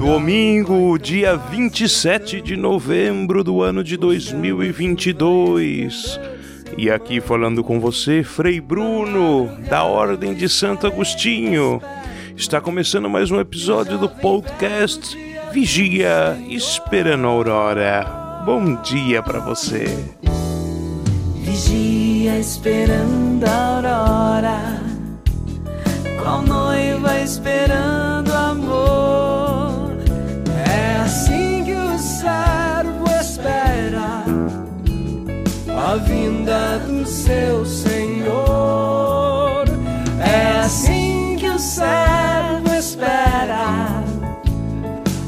Domingo, dia 27 de novembro do ano de 2022. E aqui falando com você, Frei Bruno, da Ordem de Santo Agostinho. Está começando mais um episódio do podcast Vigia Esperando a Aurora. Bom dia para você. Vigia esperando a aurora, qual noiva esperando a vinda do seu Senhor. É assim que o servo espera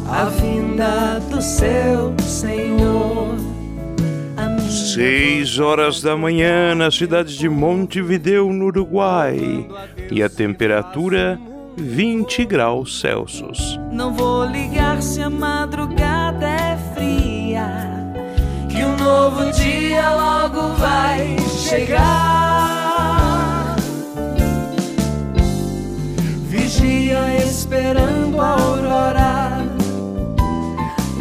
a vinda do seu Senhor. Amém. Seis horas da manhã na cidade de Montevideo, no Uruguai. E a temperatura 20 graus Celsius. Não vou ligar se a madrugada é fria, que um novo dia logo vai chegar. Vigia esperando a aurora,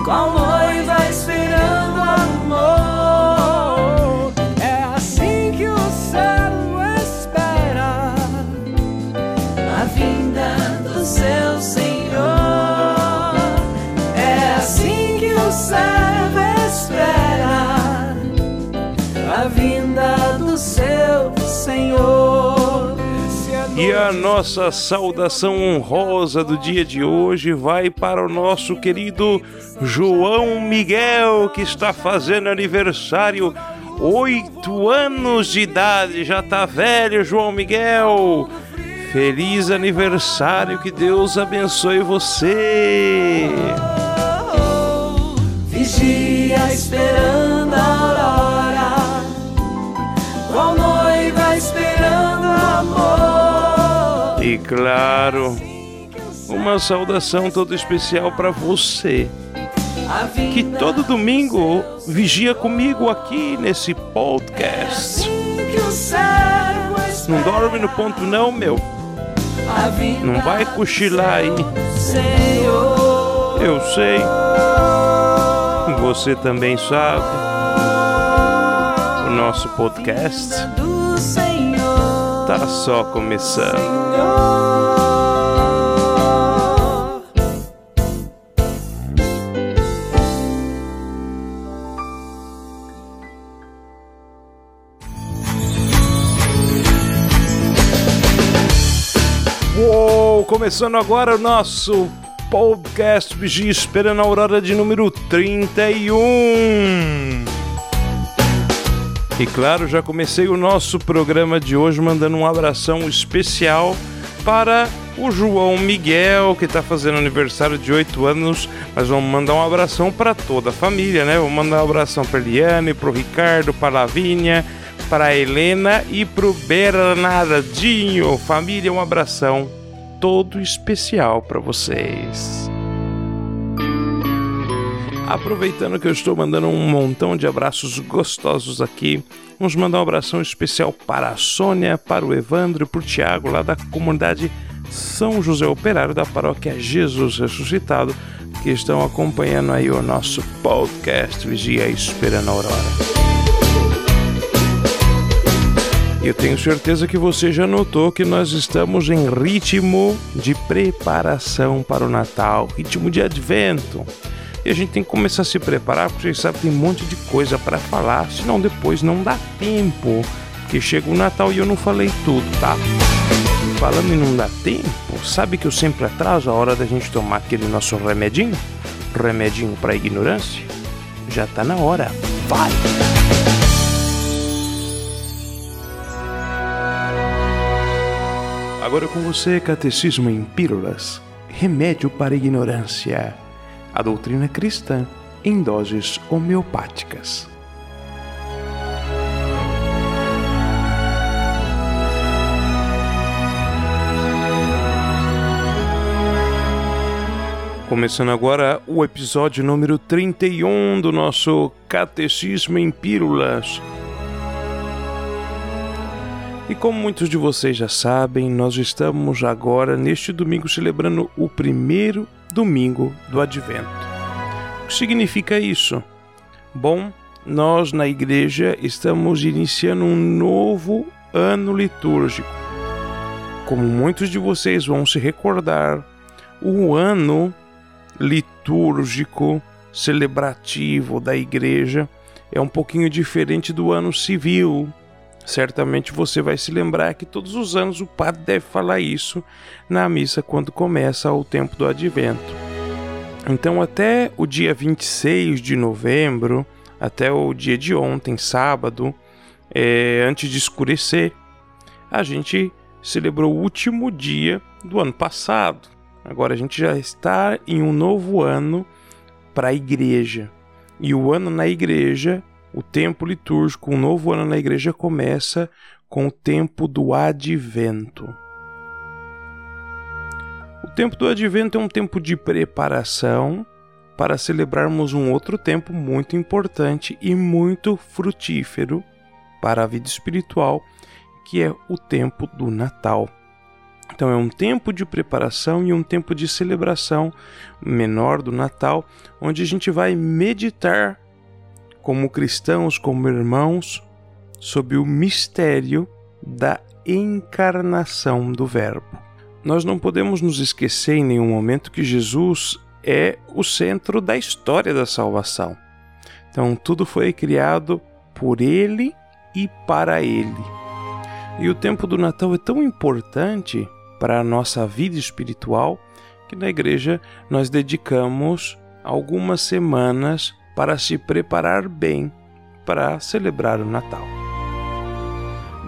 qual noiva esperando amor. É assim que o servo espera a vinda do seu. Senhor. E a nossa saudação honrosa do dia de hoje vai para o nosso querido João Miguel, que está fazendo aniversário. Oito anos de idade, já tá velho, João Miguel. Feliz aniversário, que Deus abençoe você. Vigia esperando E claro, uma saudação toda especial para você, que todo domingo vigia comigo aqui nesse podcast. Não dorme no ponto não, meu. Não vai cochilar aí. Eu sei. Você também sabe. O nosso podcast do Senhor. tá só começando. Uou, começando agora o nosso podcast Vigia Esperando a Aurora de número 31. E claro, já comecei o nosso programa de hoje mandando um abração especial para o João Miguel, que está fazendo aniversário de 8 anos, mas vamos mandar um abração para toda a família, né? Vamos mandar um abração para Eliane, para o Ricardo, para a Lavínia, para a Helena e para o Bernardinho. Família, um abração todo especial para vocês. Aproveitando que eu estou mandando um montão de abraços gostosos aqui, vamos mandar um abração especial para a Sônia, para o Evandro e para o Tiago, lá da comunidade São José Operário da paróquia Jesus Ressuscitado, que estão acompanhando aí o nosso podcast Vigia Esperando a Aurora. Eu tenho certeza que você já notou que nós estamos em ritmo de preparação para o Natal, ritmo de advento. E a gente tem que começar a se preparar, porque vocês sabem, tem um monte de coisa para falar, senão depois não dá tempo. Porque chega o Natal e eu não falei tudo, tá? Falando em não dar tempo, sabe que eu sempre atraso a hora da gente tomar aquele nosso remedinho? Remedinho para ignorância? Já tá na hora. Vai! Agora com você, Catecismo em Pílulas, remédio para ignorância. A doutrina cristã, em doses homeopáticas. Começando agora o episódio número 31 do nosso Catecismo em Pílulas. E como muitos de vocês já sabem, nós estamos agora neste domingo celebrando o primeiro domingo do Advento. O que significa isso? Bom, nós na igreja estamos iniciando um novo ano litúrgico. Como muitos de vocês vão se recordar, o ano litúrgico, celebrativo da igreja é um pouquinho diferente do ano civil. Certamente você vai se lembrar que todos os anos o padre deve falar isso na missa quando começa o tempo do advento. Então, até o dia 26 de novembro, até o dia de ontem, sábado, é, antes de escurecer, a gente celebrou o último dia do ano passado. Agora a gente já está em um novo ano para a igreja. E o ano na igreja, o tempo litúrgico, um novo ano na igreja começa com o tempo do advento. O tempo do advento é um tempo de preparação para celebrarmos um outro tempo muito importante e muito frutífero para a vida espiritual, que é o tempo do Natal. Então é um tempo de preparação e um tempo de celebração menor do Natal, onde a gente vai meditar como cristãos, como irmãos, sobre o mistério da encarnação do Verbo. Nós não podemos nos esquecer em nenhum momento que Jesus é o centro da história da salvação. Então tudo foi criado por ele e para ele. E o tempo do Natal é tão importante para a nossa vida espiritual, que na igreja nós dedicamos algumas semanas para se preparar bem para celebrar o Natal.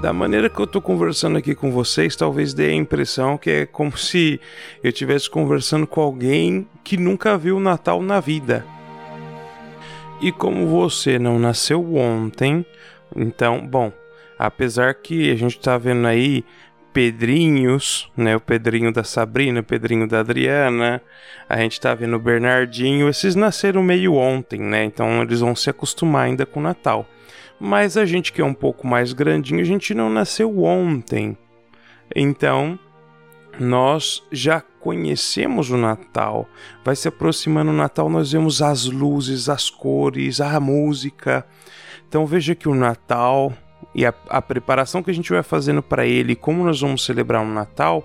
Da maneira que eu estou conversando aqui com vocês, talvez dê a impressão que é como se eu estivesse conversando com alguém que nunca viu o Natal na vida. E como você não nasceu ontem, então, bom, apesar que a gente está vendo aí Pedrinhos, né? O Pedrinho da Sabrina, o Pedrinho da Adriana. A gente tá vendo o Bernardinho. Esses nasceram meio ontem, né? Então eles vão se acostumar ainda com o Natal. Mas a gente que é um pouco mais grandinho, a gente não nasceu ontem. Então, nós já conhecemos o Natal. Vai se aproximando o Natal, nós vemos as luzes, as cores, a música. Então veja que o Natal e a, a preparação que a gente vai fazendo para ele, como nós vamos celebrar um Natal,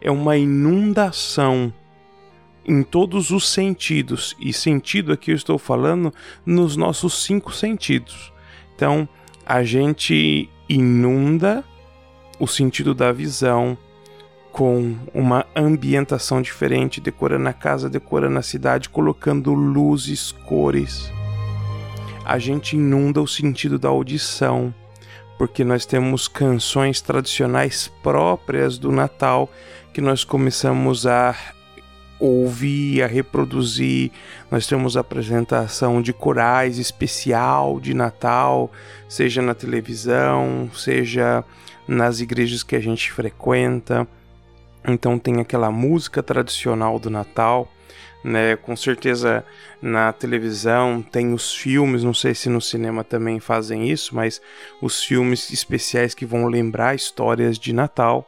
é uma inundação em todos os sentidos. E sentido aqui eu estou falando nos nossos cinco sentidos. Então, a gente inunda o sentido da visão com uma ambientação diferente, decorando a casa, decorando a cidade, colocando luzes, cores. A gente inunda o sentido da audição porque nós temos canções tradicionais próprias do Natal que nós começamos a ouvir, a reproduzir. Nós temos apresentação de corais especial de Natal, seja na televisão, seja nas igrejas que a gente frequenta. Então tem aquela música tradicional do Natal né? Com certeza na televisão tem os filmes, não sei se no cinema também fazem isso, mas os filmes especiais que vão lembrar histórias de Natal.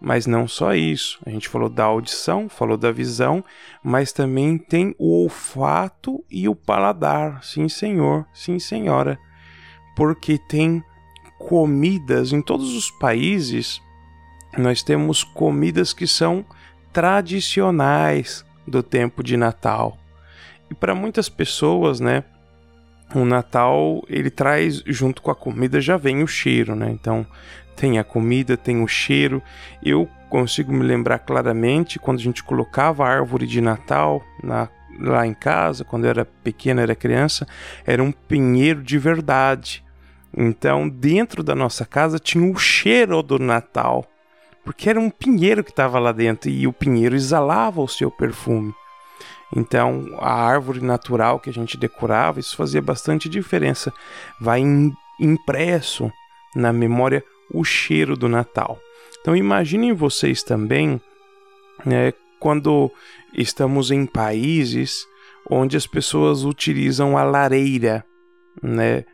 Mas não só isso, a gente falou da audição, falou da visão, mas também tem o olfato e o paladar. Sim, senhor, sim, senhora. Porque tem comidas em todos os países, nós temos comidas que são tradicionais, do tempo de Natal. E para muitas pessoas, né, o Natal ele traz junto com a comida já vem o cheiro, né? Então tem a comida, tem o cheiro. Eu consigo me lembrar claramente quando a gente colocava a árvore de Natal na, lá em casa, quando eu era pequena, era criança, era um pinheiro de verdade. Então, dentro da nossa casa tinha o cheiro do Natal porque era um pinheiro que estava lá dentro e o pinheiro exalava o seu perfume. Então, a árvore natural que a gente decorava, isso fazia bastante diferença. Vai impresso na memória o cheiro do Natal. Então, imaginem vocês também, né, quando estamos em países onde as pessoas utilizam a lareira, né,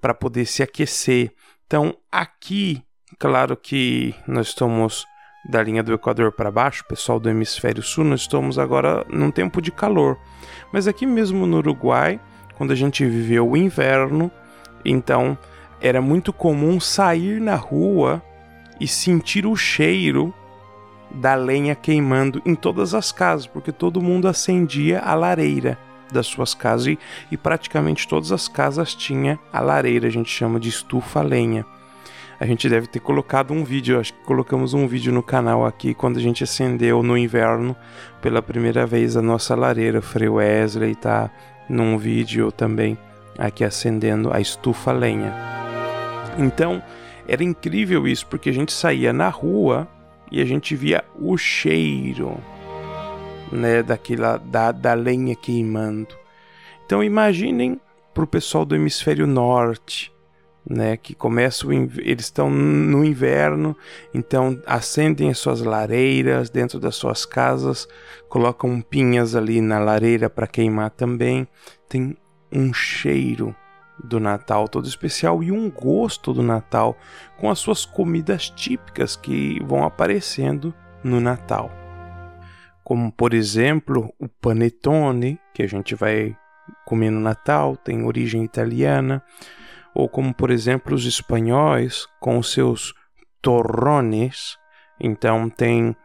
para poder se aquecer. Então, aqui, claro que nós estamos da linha do Equador para baixo, pessoal do hemisfério sul, nós estamos agora num tempo de calor. Mas aqui mesmo no Uruguai, quando a gente viveu o inverno, então era muito comum sair na rua e sentir o cheiro da lenha queimando em todas as casas, porque todo mundo acendia a lareira das suas casas e, e praticamente todas as casas tinha a lareira, a gente chama de estufa lenha. A gente deve ter colocado um vídeo, acho que colocamos um vídeo no canal aqui quando a gente acendeu no inverno pela primeira vez a nossa lareira. O Frei Wesley tá num vídeo também aqui acendendo a estufa lenha. Então, era incrível isso, porque a gente saía na rua e a gente via o cheiro né, daquela, da, da lenha queimando. Então imaginem para o pessoal do hemisfério norte, né, que começa eles estão no inverno, então acendem as suas lareiras dentro das suas casas, colocam pinhas ali na lareira para queimar também. Tem um cheiro do Natal todo especial e um gosto do Natal com as suas comidas típicas que vão aparecendo no Natal como por exemplo o panetone, que a gente vai comer no Natal, tem origem italiana, ou como por exemplo os espanhóis com seus torrones, então tem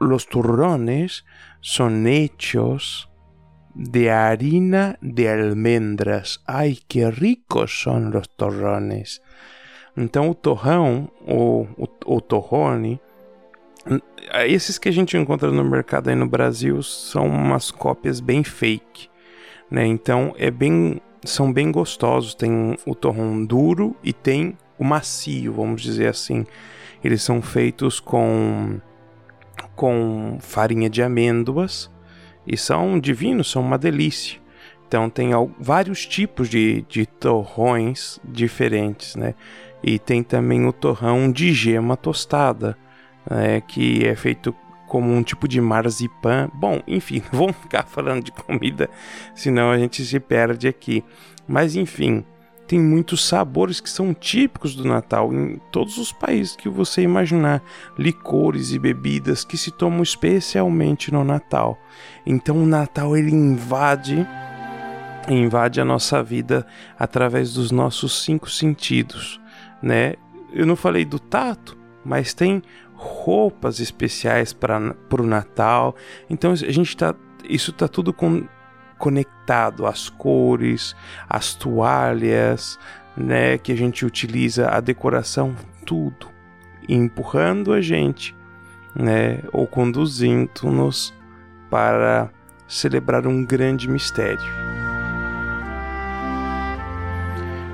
los turrones son hechos de harina de almendras. Ai, que ricos são os torrones! Então o torrão, ou o, o torrone, esses que a gente encontra no mercado aí no Brasil são umas cópias bem fake, né? Então é bem, são bem gostosos. Tem o torrão duro e tem o macio, vamos dizer assim. Eles são feitos com com farinha de amêndoas e são divinos, são uma delícia. Então tem vários tipos de, de torrões diferentes, né? E tem também o torrão de gema tostada é, que é feito como um tipo de marzipan. Bom, enfim, vamos ficar falando de comida, senão a gente se perde aqui. Mas enfim, tem muitos sabores que são típicos do Natal em todos os países que você imaginar, licores e bebidas que se tomam especialmente no Natal. Então o Natal ele invade invade a nossa vida através dos nossos cinco sentidos, né? Eu não falei do tato, mas tem roupas especiais para o Natal. Então a gente está, isso está tudo com, conectado, as cores, as toalhas, né, que a gente utiliza, a decoração, tudo empurrando a gente, né, ou conduzindo-nos para celebrar um grande mistério.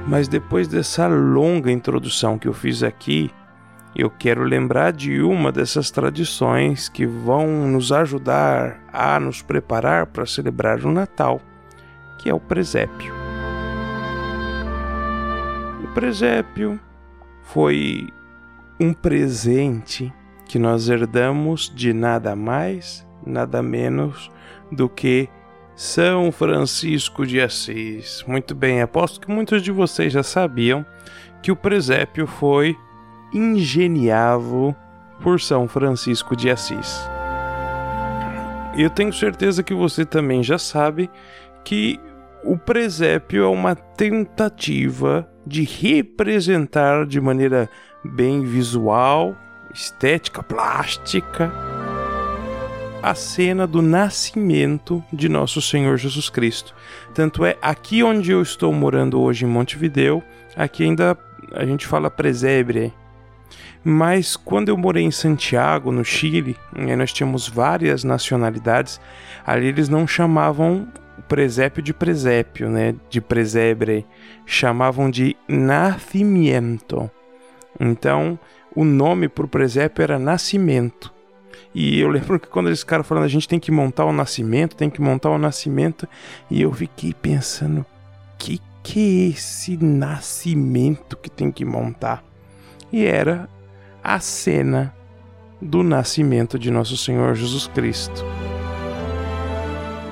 Mas depois dessa longa introdução que eu fiz aqui, eu quero lembrar de uma dessas tradições que vão nos ajudar a nos preparar para celebrar o Natal, que é o presépio. O presépio foi um presente que nós herdamos de nada mais, nada menos do que São Francisco de Assis. Muito bem, aposto que muitos de vocês já sabiam que o presépio foi ingeniável por São Francisco de Assis. Eu tenho certeza que você também já sabe que o presépio é uma tentativa de representar de maneira bem visual, estética, plástica, a cena do nascimento de nosso Senhor Jesus Cristo. Tanto é aqui onde eu estou morando hoje em Montevideo, aqui ainda a gente fala presebre, mas quando eu morei em Santiago, no Chile, nós tínhamos várias nacionalidades, ali eles não chamavam presépio de presépio, né, de presebre, chamavam de nascimento. Então, o nome para o presépio era nascimento. E eu lembro que quando eles ficaram falando, a gente tem que montar o nascimento, tem que montar o nascimento, e eu fiquei pensando, que que é esse nascimento que tem que montar? E era a cena do nascimento de nosso Senhor Jesus Cristo.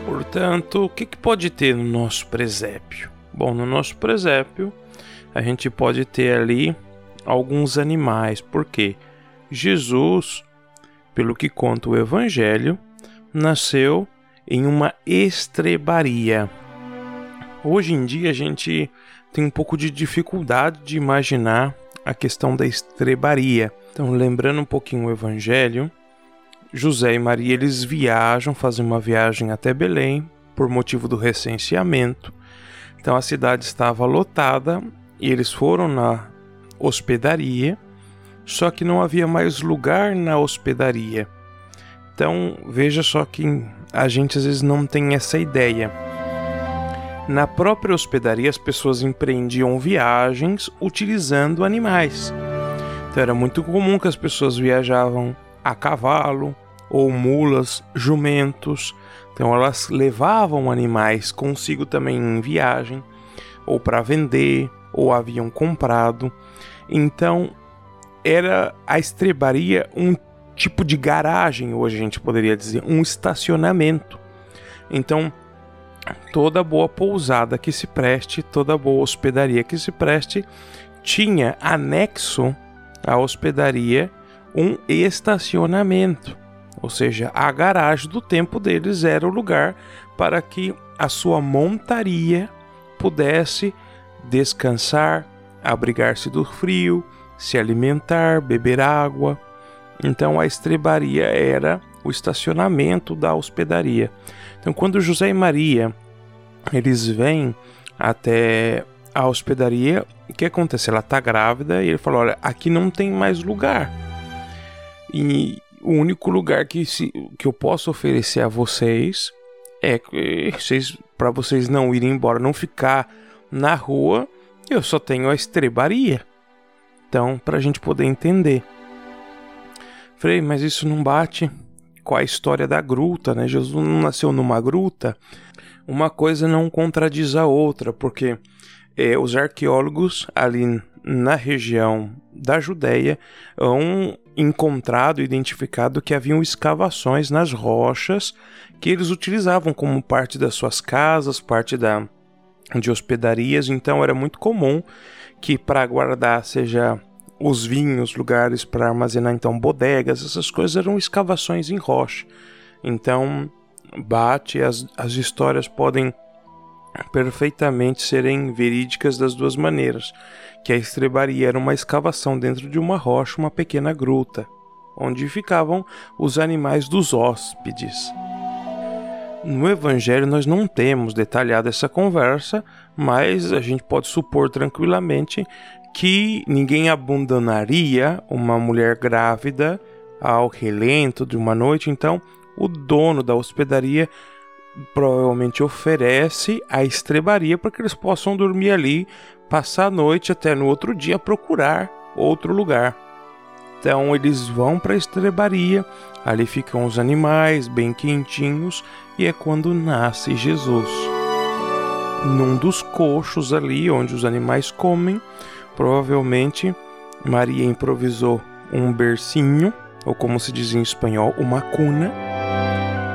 Portanto, o que, que pode ter no nosso presépio? Bom, no nosso presépio a gente pode ter ali alguns animais, porque Jesus, pelo que conta o Evangelho, nasceu em uma estrebaria. Hoje em dia a gente tem um pouco de dificuldade de imaginar a questão da estrebaria. Então, lembrando um pouquinho o Evangelho, José e Maria eles viajam, fazem uma viagem até Belém por motivo do recenseamento. Então a cidade estava lotada e eles foram na hospedaria, só que não havia mais lugar na hospedaria. Então veja só que a gente às vezes não tem essa ideia. Na própria hospedaria as pessoas empreendiam viagens utilizando animais. Então era muito comum que as pessoas viajavam a cavalo ou mulas, jumentos. Então elas levavam animais consigo também em viagem, ou para vender, ou haviam comprado. Então era a estrebaria um tipo de garagem, hoje a gente poderia dizer, um estacionamento. Então toda boa pousada que se preste, toda boa hospedaria que se preste, tinha anexo a hospedaria um estacionamento, ou seja, a garagem do tempo deles era o lugar para que a sua montaria pudesse descansar, abrigar-se do frio, se alimentar, beber água. Então a estrebaria era o estacionamento da hospedaria. Então quando José e Maria eles vêm até a hospedaria, o que acontece? Ela está grávida e ele falou: Olha, aqui não tem mais lugar. E o único lugar que, se, que eu posso oferecer a vocês é vocês, para vocês não irem embora, não ficar na rua, eu só tenho a estrebaria. Então, para a gente poder entender. Falei, mas isso não bate com a história da gruta, né? Jesus não nasceu numa gruta. Uma coisa não contradiz a outra, porque é, os arqueólogos ali na região da Judéia hão encontrado, identificado que haviam escavações nas rochas que eles utilizavam como parte das suas casas, parte da, de hospedarias. Então era muito comum que para guardar, seja os vinhos, lugares para armazenar então bodegas, essas coisas eram escavações em rocha. Então bate, as, as histórias podem perfeitamente serem verídicas das duas maneiras, que a estrebaria era uma escavação dentro de uma rocha, uma pequena gruta, onde ficavam os animais dos hóspedes. No Evangelho nós não temos detalhado essa conversa, mas a gente pode supor tranquilamente que ninguém abandonaria uma mulher grávida ao relento de uma noite, então o dono da hospedaria provavelmente oferece a estrebaria para que eles possam dormir ali, passar a noite até no outro dia procurar outro lugar. Então eles vão para a estrebaria, ali ficam os animais bem quentinhos e é quando nasce Jesus. Num dos coxos ali onde os animais comem, provavelmente Maria improvisou um bercinho, ou como se diz em espanhol, uma cuna,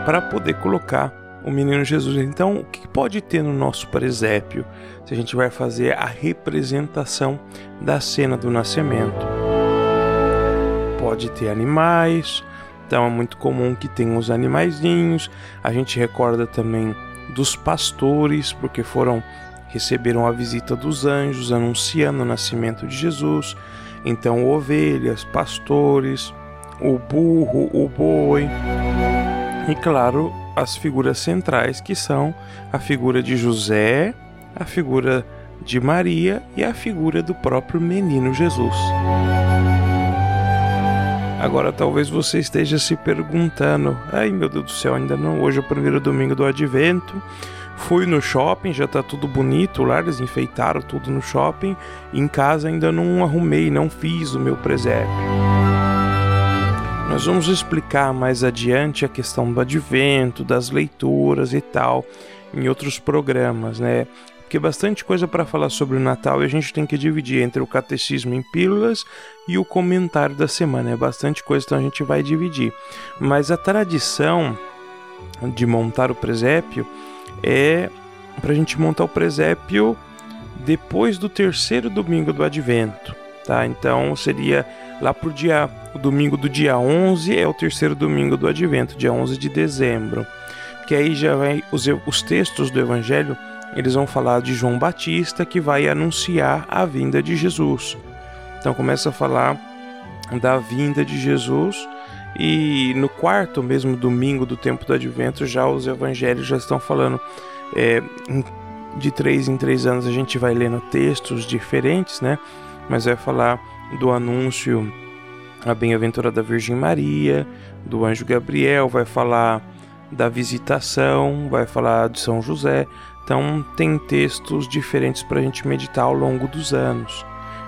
para poder colocar o menino Jesus. Então, o que pode ter no nosso presépio se a gente vai fazer a representação da cena do nascimento? Pode ter animais, então é muito comum que tenha os animaizinhos. A gente recorda também dos pastores, porque foram receberam a visita dos anjos anunciando o nascimento de Jesus. Então, ovelhas, pastores, o burro, o boi. E claro, as figuras centrais, que são a figura de José, a figura de Maria e a figura do próprio menino Jesus. Agora talvez você esteja se perguntando: ai meu Deus do céu, ainda não, hoje é o primeiro domingo do advento. Fui no shopping, já tá tudo bonito lá, eles enfeitaram tudo no shopping. Em casa ainda não arrumei, não fiz o meu presépio. Nós vamos explicar mais adiante a questão do advento, das leituras e tal, em outros programas, né? Porque bastante coisa para falar sobre o Natal e a gente tem que dividir entre o catecismo em pílulas e o comentário da semana. É bastante coisa, então a gente vai dividir. Mas a tradição de montar o presépio é para a gente montar o presépio depois do terceiro domingo do advento, tá? Então seria lá pro dia, o domingo do dia 11 é o terceiro domingo do advento, dia 11 de dezembro. Que aí já vai os, os textos do evangelho, eles vão falar de João Batista que vai anunciar a vinda de Jesus. Então começa a falar da vinda de Jesus e no quarto mesmo domingo do tempo do advento já os evangelhos já estão falando é, de três em três anos a gente vai lendo textos diferentes, né? Mas vai falar do anúncio a bem-aventurada Virgem Maria, do anjo Gabriel, vai falar da visitação, vai falar de São José. Então tem textos diferentes para a gente meditar ao longo dos anos.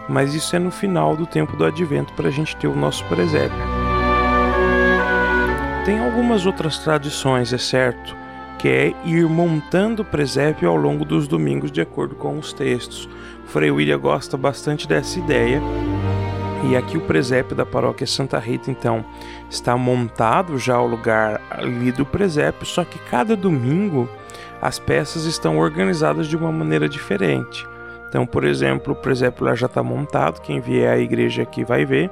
Mas isso é no final do tempo do advento para a gente ter o nosso presépio. Tem algumas outras tradições, é certo, que é ir montando o presépio ao longo dos domingos de acordo com os textos. Frei William gosta bastante dessa ideia e aqui o presépio da paróquia Santa Rita, então, está montado já o lugar ali do presépio, só que cada domingo as peças estão organizadas de uma maneira diferente. Então, por exemplo, o presépio lá já está montado, quem vier à igreja aqui vai ver.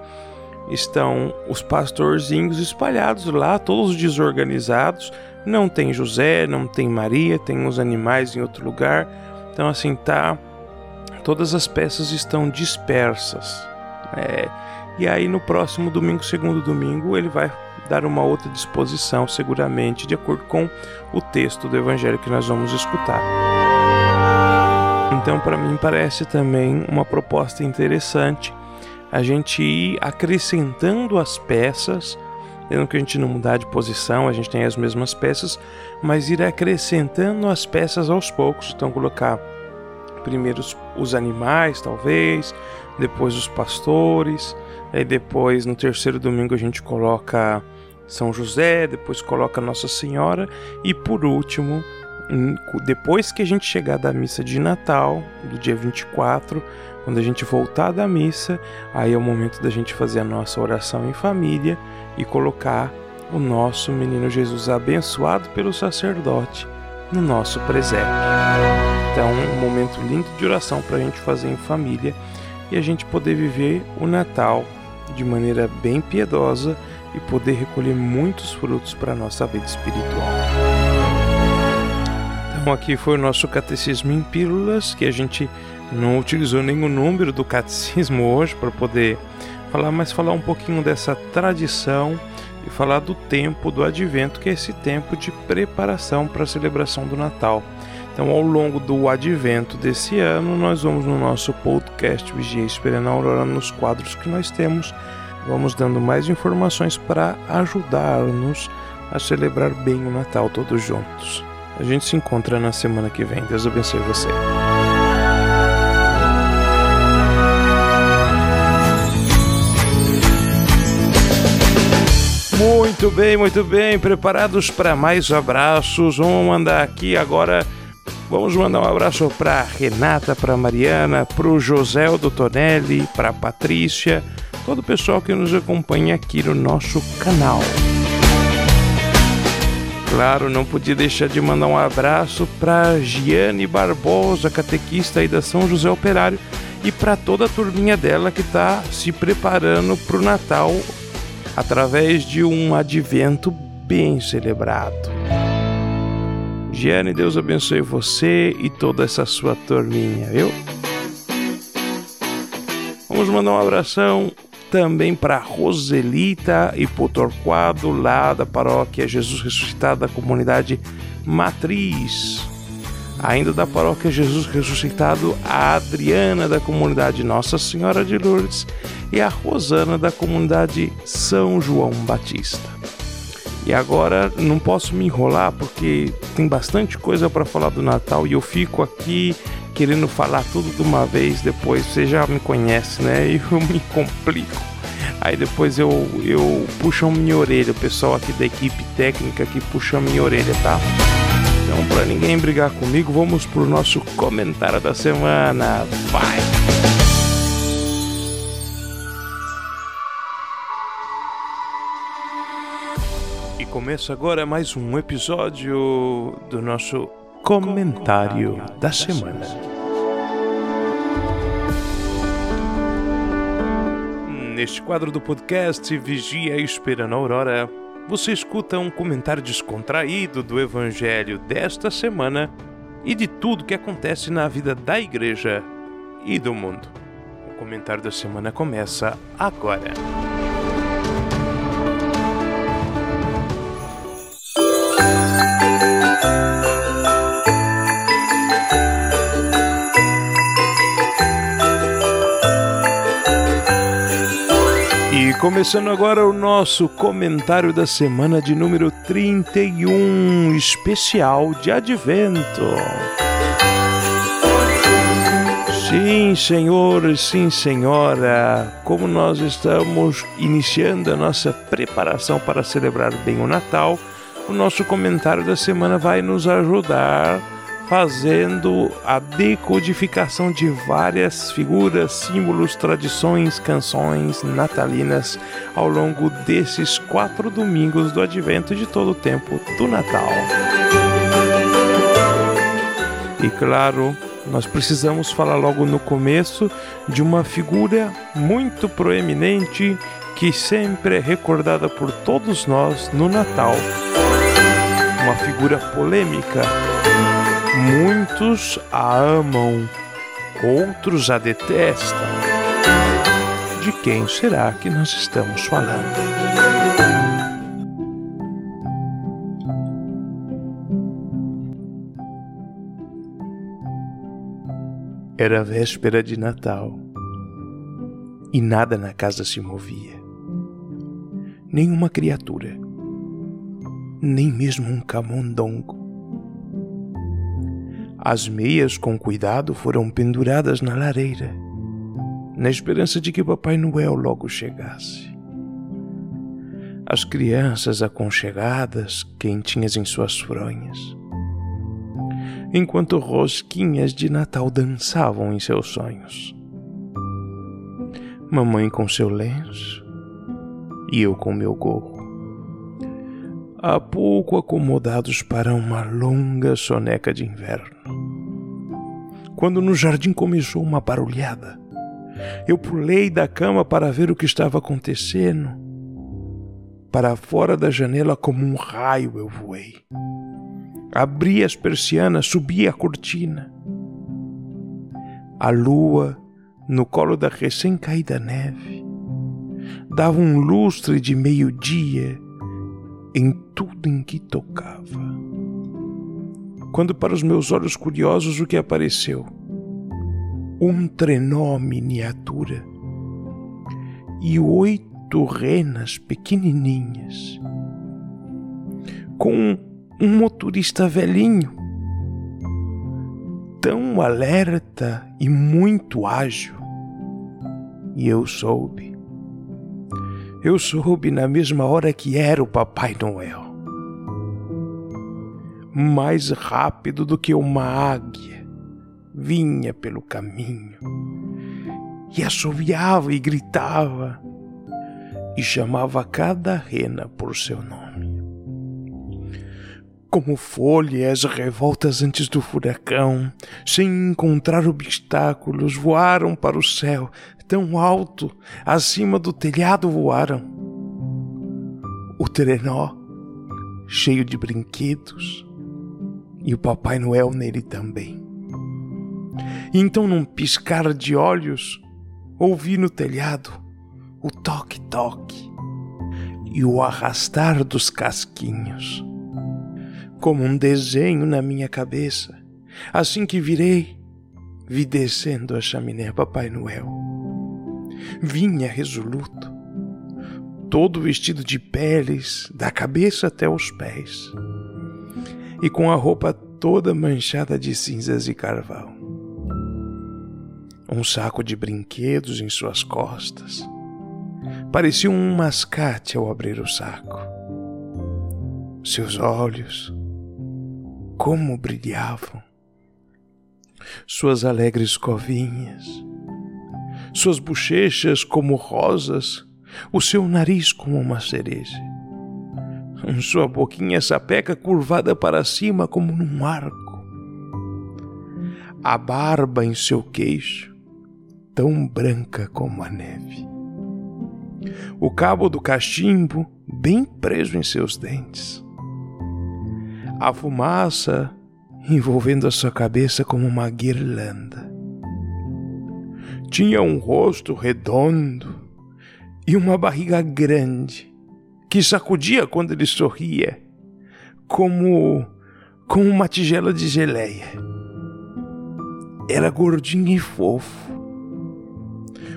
Estão os pastorzinhos espalhados lá, todos desorganizados. Não tem José, não tem Maria, tem os animais em outro lugar. Então, assim, tá. Todas as peças estão dispersas. É, e aí no próximo domingo, segundo domingo, ele vai dar uma outra disposição, seguramente, de acordo com o texto do evangelho que nós vamos escutar. Então, para mim, parece também uma proposta interessante a gente ir acrescentando as peças, mesmo que a gente não mudar de posição, a gente tem as mesmas peças, mas ir acrescentando as peças aos poucos. Então, colocar primeiro os, os animais, talvez, depois os pastores, aí depois no terceiro domingo a gente coloca São José, depois coloca Nossa Senhora e por último, depois que a gente chegar da missa de Natal, do dia 24, quando a gente voltar da missa, aí é o momento da gente fazer a nossa oração em família e colocar o nosso menino Jesus abençoado pelo sacerdote no nosso presépio. Então, um momento lindo de oração para a gente fazer em família e a gente poder viver o Natal de maneira bem piedosa e poder recolher muitos frutos para a nossa vida espiritual. Então, aqui foi o nosso Catecismo em Pílulas, que a gente não utilizou nenhum número do catecismo hoje para poder falar, mas falar um pouquinho dessa tradição e falar do tempo do advento, que é esse tempo de preparação para a celebração do Natal. Então, ao longo do advento desse ano, nós vamos no nosso podcast Vigia Esperando a Aurora, nos quadros que nós temos, vamos dando mais informações para ajudar-nos a celebrar bem o Natal todos juntos. A gente se encontra na semana que vem. Deus abençoe você. Muito bem, muito bem. Preparados para mais abraços? Vamos mandar aqui agora Vamos mandar um abraço para Renata, para Mariana, para o José do Tonelli, para Patrícia, todo o pessoal que nos acompanha aqui no nosso canal. Claro, não podia deixar de mandar um abraço para Giane Barbosa, catequista aí da São José Operário, e para toda a turminha dela que está se preparando para o Natal através de um advento bem celebrado. Giane, Deus abençoe você e toda essa sua turminha, viu? Vamos mandar um abração também para Roselita e Potorquado, lá da paróquia Jesus Ressuscitado da comunidade Matriz. Ainda da paróquia Jesus Ressuscitado, a Adriana da comunidade Nossa Senhora de Lourdes e a Rosana da comunidade São João Batista. E agora não posso me enrolar porque tem bastante coisa para falar do Natal e eu fico aqui querendo falar tudo de uma vez depois. Você já me conhece, né? Eu me complico. Aí depois eu, eu puxo a minha orelha, o pessoal aqui da equipe técnica que puxa a minha orelha, tá? Então, para ninguém brigar comigo, vamos pro nosso comentário da semana. Vai! Começa agora mais um episódio do nosso comentário da semana. Neste quadro do podcast Vigia Esperando a Aurora, você escuta um comentário descontraído do Evangelho desta semana e de tudo que acontece na vida da igreja e do mundo. O comentário da semana começa agora. Começando agora o nosso comentário da semana de número 31, especial de Advento. Sim, senhor, sim, senhora, como nós estamos iniciando a nossa preparação para celebrar bem o Natal, o nosso comentário da semana vai nos ajudar fazendo a decodificação de várias figuras, símbolos, tradições, canções natalinas ao longo desses quatro domingos do advento de todo o tempo do Natal. E claro, nós precisamos falar logo no começo de uma figura muito proeminente que sempre é recordada por todos nós no Natal. Uma figura polêmica Muitos a amam, outros a detestam. De quem será que nós estamos falando? Era véspera de Natal e nada na casa se movia. Nenhuma criatura, nem mesmo um camundongo. As meias, com cuidado, foram penduradas na lareira, na esperança de que Papai Noel logo chegasse. As crianças aconchegadas, quentinhas em suas fronhas, enquanto rosquinhas de Natal dançavam em seus sonhos. Mamãe com seu lenço e eu com meu gorro. Há pouco acomodados para uma longa soneca de inverno quando no jardim começou uma barulhada. Eu pulei da cama para ver o que estava acontecendo. Para fora da janela, como um raio, eu voei. Abri as persianas, subi a cortina. A lua, no colo da recém-caída neve, dava um lustre de meio-dia em tudo em que tocava quando para os meus olhos curiosos o que apareceu? Um trenó miniatura e oito renas pequenininhas, com um motorista velhinho, tão alerta e muito ágil. E eu soube. Eu soube na mesma hora que era o Papai Noel mais rápido do que uma águia, vinha pelo caminho e assoviava e gritava e chamava cada rena por seu nome. Como folhas revoltas antes do furacão, sem encontrar obstáculos, voaram para o céu, tão alto, acima do telhado voaram. O trenó, cheio de brinquedos, e o Papai Noel nele também. então, num piscar de olhos, ouvi no telhado o toque-toque e o arrastar dos casquinhos, como um desenho na minha cabeça. Assim que virei, vi descendo a chaminé Papai Noel. Vinha resoluto, todo vestido de peles, da cabeça até os pés e com a roupa toda manchada de cinzas e carvão. Um saco de brinquedos em suas costas, parecia um mascate ao abrir o saco. Seus olhos, como brilhavam, suas alegres covinhas, suas bochechas como rosas, o seu nariz como uma cereja, sua boquinha sapeca curvada para cima como num arco, a barba em seu queixo, tão branca como a neve, o cabo do cachimbo bem preso em seus dentes, a fumaça envolvendo a sua cabeça como uma guirlanda. Tinha um rosto redondo e uma barriga grande que sacudia quando ele sorria, como como uma tigela de geleia. Era gordinho e fofo,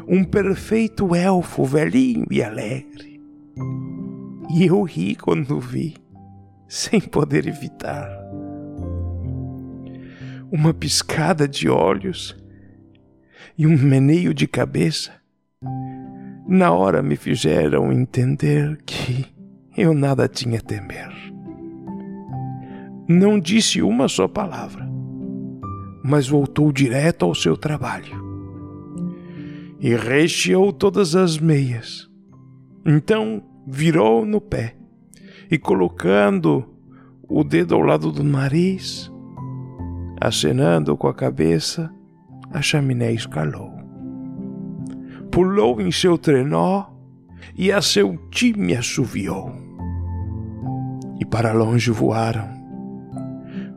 um perfeito elfo velhinho e alegre. E eu ri quando vi, sem poder evitar. Uma piscada de olhos e um meneio de cabeça, na hora me fizeram entender que eu nada tinha a temer. Não disse uma só palavra, mas voltou direto ao seu trabalho e recheou todas as meias. Então virou no pé e, colocando o dedo ao lado do nariz, acenando com a cabeça, a chaminé escalou. Pulou em seu trenó e a seu time assoviou. E para longe voaram,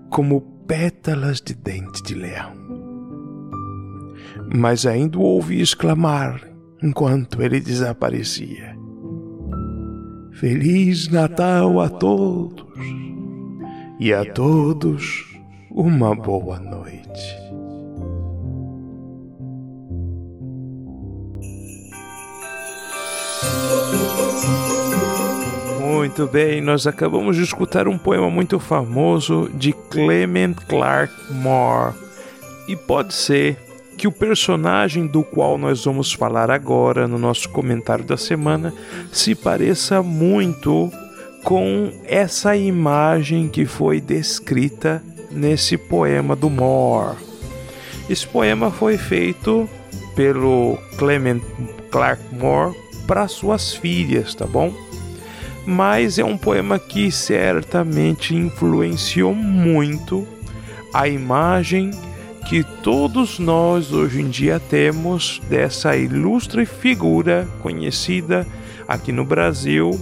como pétalas de dente de leão mas ainda o ouvi exclamar enquanto ele desaparecia. Feliz Natal a todos e a todos uma boa noite. Muito bem, nós acabamos de escutar um poema muito famoso de Clement Clark Moore. E pode ser que o personagem do qual nós vamos falar agora no nosso comentário da semana se pareça muito com essa imagem que foi descrita nesse poema do Moore. Esse poema foi feito pelo Clement Clark Moore para suas filhas, tá bom? Mas é um poema que certamente influenciou muito a imagem que todos nós hoje em dia temos dessa ilustre figura conhecida aqui no Brasil,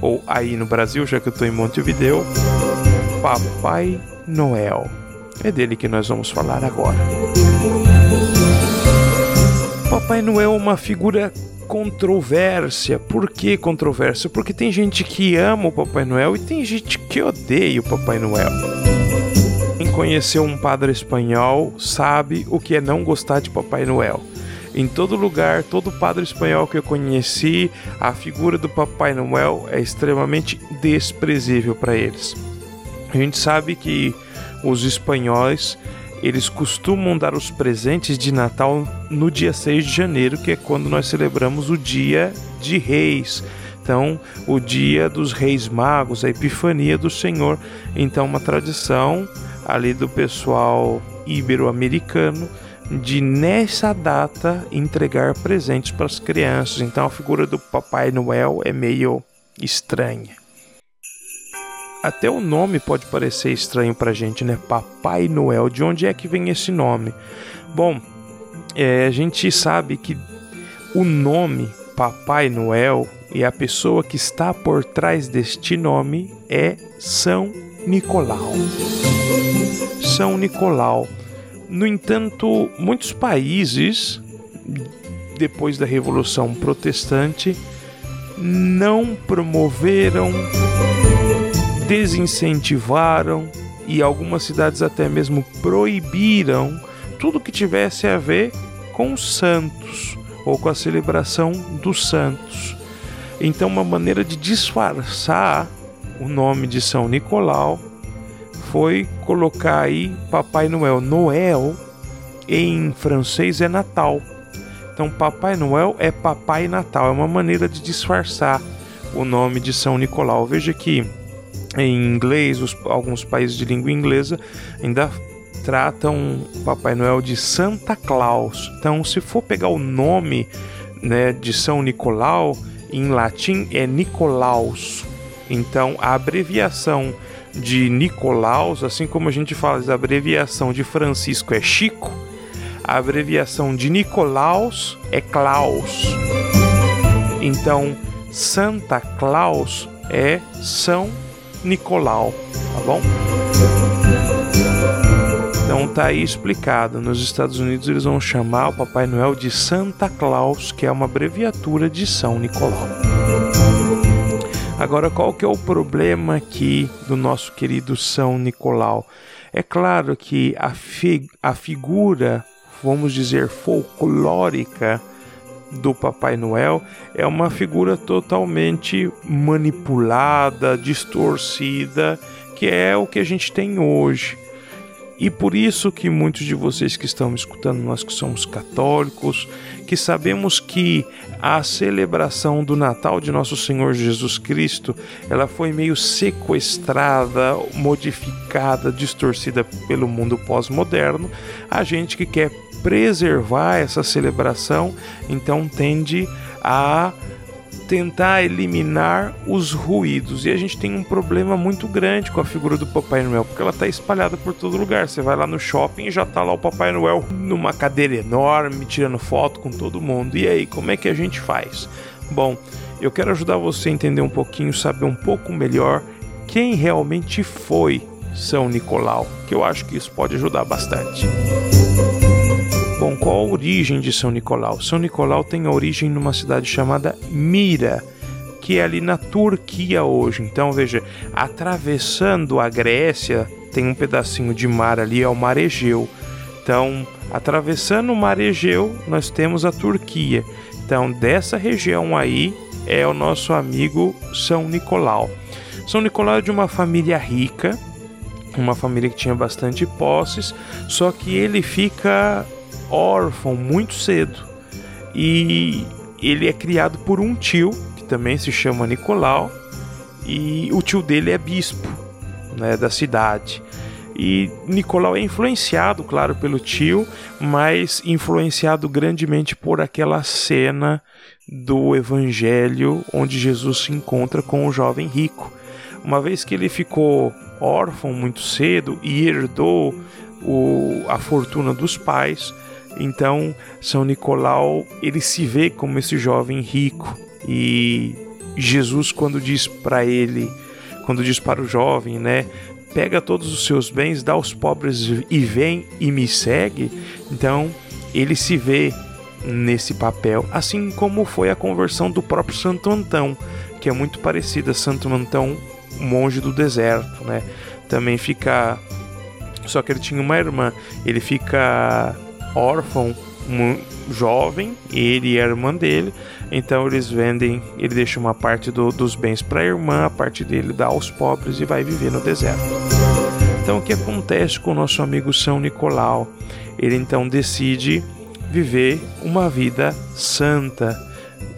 ou aí no Brasil, já que eu estou em Montevideo, Papai Noel. É dele que nós vamos falar agora. Papai Noel é uma figura controvérsia. Por que controvérsia? Porque tem gente que ama o Papai Noel e tem gente que odeia o Papai Noel. Quem conheceu um padre espanhol sabe o que é não gostar de Papai Noel. Em todo lugar, todo padre espanhol que eu conheci, a figura do Papai Noel é extremamente desprezível para eles. A gente sabe que os espanhóis eles costumam dar os presentes de Natal no dia 6 de janeiro, que é quando nós celebramos o Dia de Reis. Então, o dia dos Reis Magos, a Epifania do Senhor. Então, uma tradição ali do pessoal ibero-americano de nessa data entregar presentes para as crianças. Então a figura do Papai Noel é meio estranha. Até o nome pode parecer estranho para gente, né? Papai Noel. De onde é que vem esse nome? Bom, é, a gente sabe que o nome Papai Noel e a pessoa que está por trás deste nome é São Nicolau. São Nicolau. No entanto, muitos países, depois da Revolução Protestante, não promoveram, desincentivaram e algumas cidades até mesmo proibiram tudo que tivesse a ver com os santos ou com a celebração dos santos. Então, uma maneira de disfarçar o nome de São Nicolau foi colocar aí Papai Noel. Noel em francês é Natal. Então, Papai Noel é Papai Natal, é uma maneira de disfarçar o nome de São Nicolau. Veja que em inglês, os, alguns países de língua inglesa ainda tratam Papai Noel de Santa Claus. Então, se for pegar o nome né, de São Nicolau, em latim é Nicolaus. Então, a abreviação de Nicolaus, assim como a gente fala a abreviação de Francisco é Chico, a abreviação de Nicolaus é Claus. Então, Santa Claus é São Nicolau, tá bom? Então tá aí explicado. Nos Estados Unidos eles vão chamar o Papai Noel de Santa Claus, que é uma abreviatura de São Nicolau. Agora, qual que é o problema aqui do nosso querido São Nicolau? É claro que a, fi a figura, vamos dizer, folclórica do Papai Noel é uma figura totalmente manipulada, distorcida, que é o que a gente tem hoje. E por isso que muitos de vocês que estão me escutando, nós que somos católicos, que sabemos que a celebração do Natal de nosso Senhor Jesus Cristo, ela foi meio sequestrada, modificada, distorcida pelo mundo pós-moderno, a gente que quer preservar essa celebração, então tende a tentar eliminar os ruídos. E a gente tem um problema muito grande com a figura do Papai Noel, porque ela está espalhada por todo lugar. Você vai lá no shopping e já está lá o Papai Noel numa cadeira enorme, tirando foto com todo mundo. E aí, como é que a gente faz? Bom, eu quero ajudar você a entender um pouquinho, saber um pouco melhor quem realmente foi São Nicolau, que eu acho que isso pode ajudar bastante. Bom, qual a origem de São Nicolau? São Nicolau tem a origem numa cidade chamada Mira, que é ali na Turquia hoje. Então, veja, atravessando a Grécia, tem um pedacinho de mar ali, é o Mar Egeu. Então, atravessando o Mar Egeu, nós temos a Turquia. Então, dessa região aí é o nosso amigo São Nicolau. São Nicolau é de uma família rica, uma família que tinha bastante posses, só que ele fica órfão muito cedo e ele é criado por um tio que também se chama Nicolau e o tio dele é bispo né, da cidade. E Nicolau é influenciado, claro, pelo tio, mas influenciado grandemente por aquela cena do Evangelho onde Jesus se encontra com o jovem rico. Uma vez que ele ficou órfão muito cedo e herdou o, a fortuna dos pais, então, São Nicolau, ele se vê como esse jovem rico e Jesus quando diz para ele, quando diz para o jovem, né, pega todos os seus bens, dá aos pobres e vem e me segue. Então, ele se vê nesse papel, assim como foi a conversão do próprio Santo Antão, que é muito parecida Santo Antão, monge do deserto, né? Também fica só que ele tinha uma irmã, ele fica órfão jovem, ele e a irmã dele. Então eles vendem, ele deixa uma parte do, dos bens para a irmã, a parte dele dá aos pobres e vai viver no deserto. Então o que acontece com o nosso amigo São Nicolau? Ele então decide viver uma vida santa,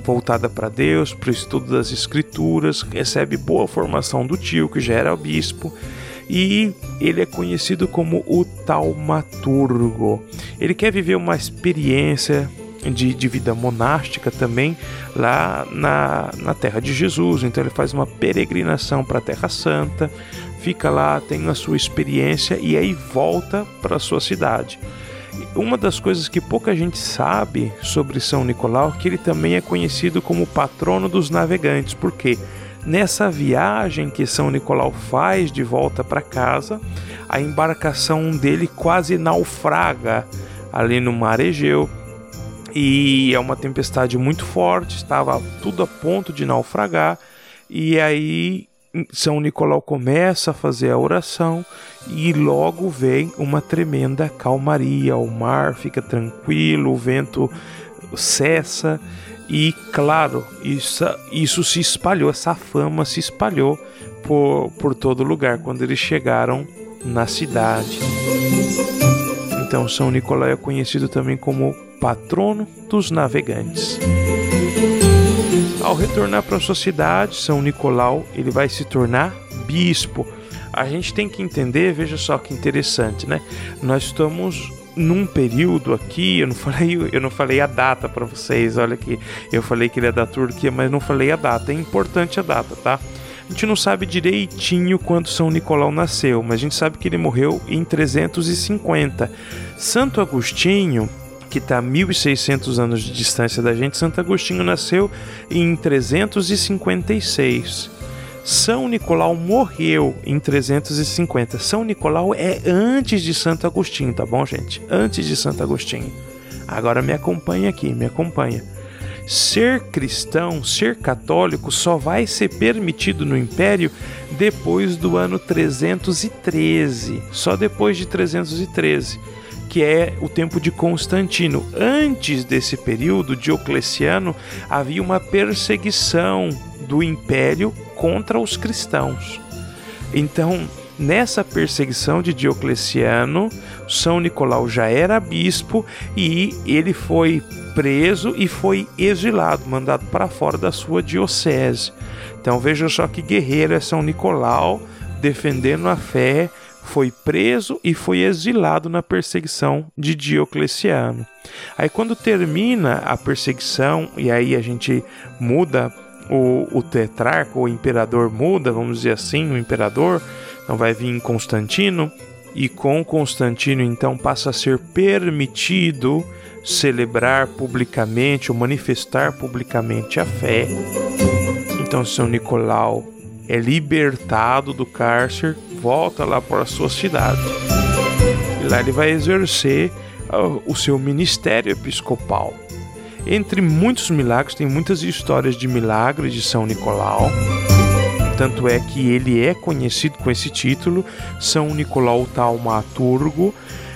voltada para Deus, para o estudo das escrituras, recebe boa formação do tio que já era bispo e ele é conhecido como o taumaturgo. Ele quer viver uma experiência de, de, vida monástica também lá na, na Terra de Jesus. Então ele faz uma peregrinação para a Terra Santa, fica lá, tem a sua experiência e aí volta para a sua cidade. Uma das coisas que pouca gente sabe sobre São Nicolau é que ele também é conhecido como patrono dos navegantes, porque quê? Nessa viagem que São Nicolau faz de volta para casa, a embarcação dele quase naufraga ali no mar Egeu. E é uma tempestade muito forte, estava tudo a ponto de naufragar. E aí São Nicolau começa a fazer a oração e logo vem uma tremenda calmaria. O mar fica tranquilo, o vento cessa e claro, isso, isso se espalhou, essa fama se espalhou por, por todo lugar quando eles chegaram na cidade. Então São Nicolau é conhecido também como patrono dos navegantes. Ao retornar para sua cidade, São Nicolau ele vai se tornar bispo. A gente tem que entender, veja só que interessante, né? Nós estamos num período aqui, eu não falei, eu não falei a data para vocês, olha aqui, eu falei que ele é da Turquia, mas não falei a data. É importante a data, tá? A gente não sabe direitinho quando São Nicolau nasceu, mas a gente sabe que ele morreu em 350. Santo Agostinho, que está a 1600 anos de distância da gente, Santo Agostinho nasceu em 356. São Nicolau morreu em 350. São Nicolau é antes de Santo Agostinho, tá bom, gente? Antes de Santo Agostinho. Agora me acompanha aqui, me acompanha. Ser cristão, ser católico, só vai ser permitido no Império depois do ano 313. Só depois de 313 que é o tempo de Constantino. Antes desse período, Diocleciano havia uma perseguição do império contra os cristãos. Então, nessa perseguição de Diocleciano, São Nicolau já era bispo e ele foi preso e foi exilado, mandado para fora da sua diocese. Então veja só que guerreiro é São Nicolau defendendo a fé foi preso e foi exilado na perseguição de Diocleciano. Aí, quando termina a perseguição, e aí a gente muda o, o tetrarca, o imperador muda, vamos dizer assim, o imperador, então vai vir Constantino, e com Constantino, então, passa a ser permitido celebrar publicamente ou manifestar publicamente a fé. Então, São Nicolau é libertado do cárcere volta lá para a sua cidade. E lá ele vai exercer uh, o seu ministério episcopal. Entre muitos milagres, tem muitas histórias de milagres de São Nicolau. Tanto é que ele é conhecido com esse título, São Nicolau Taumaturgo.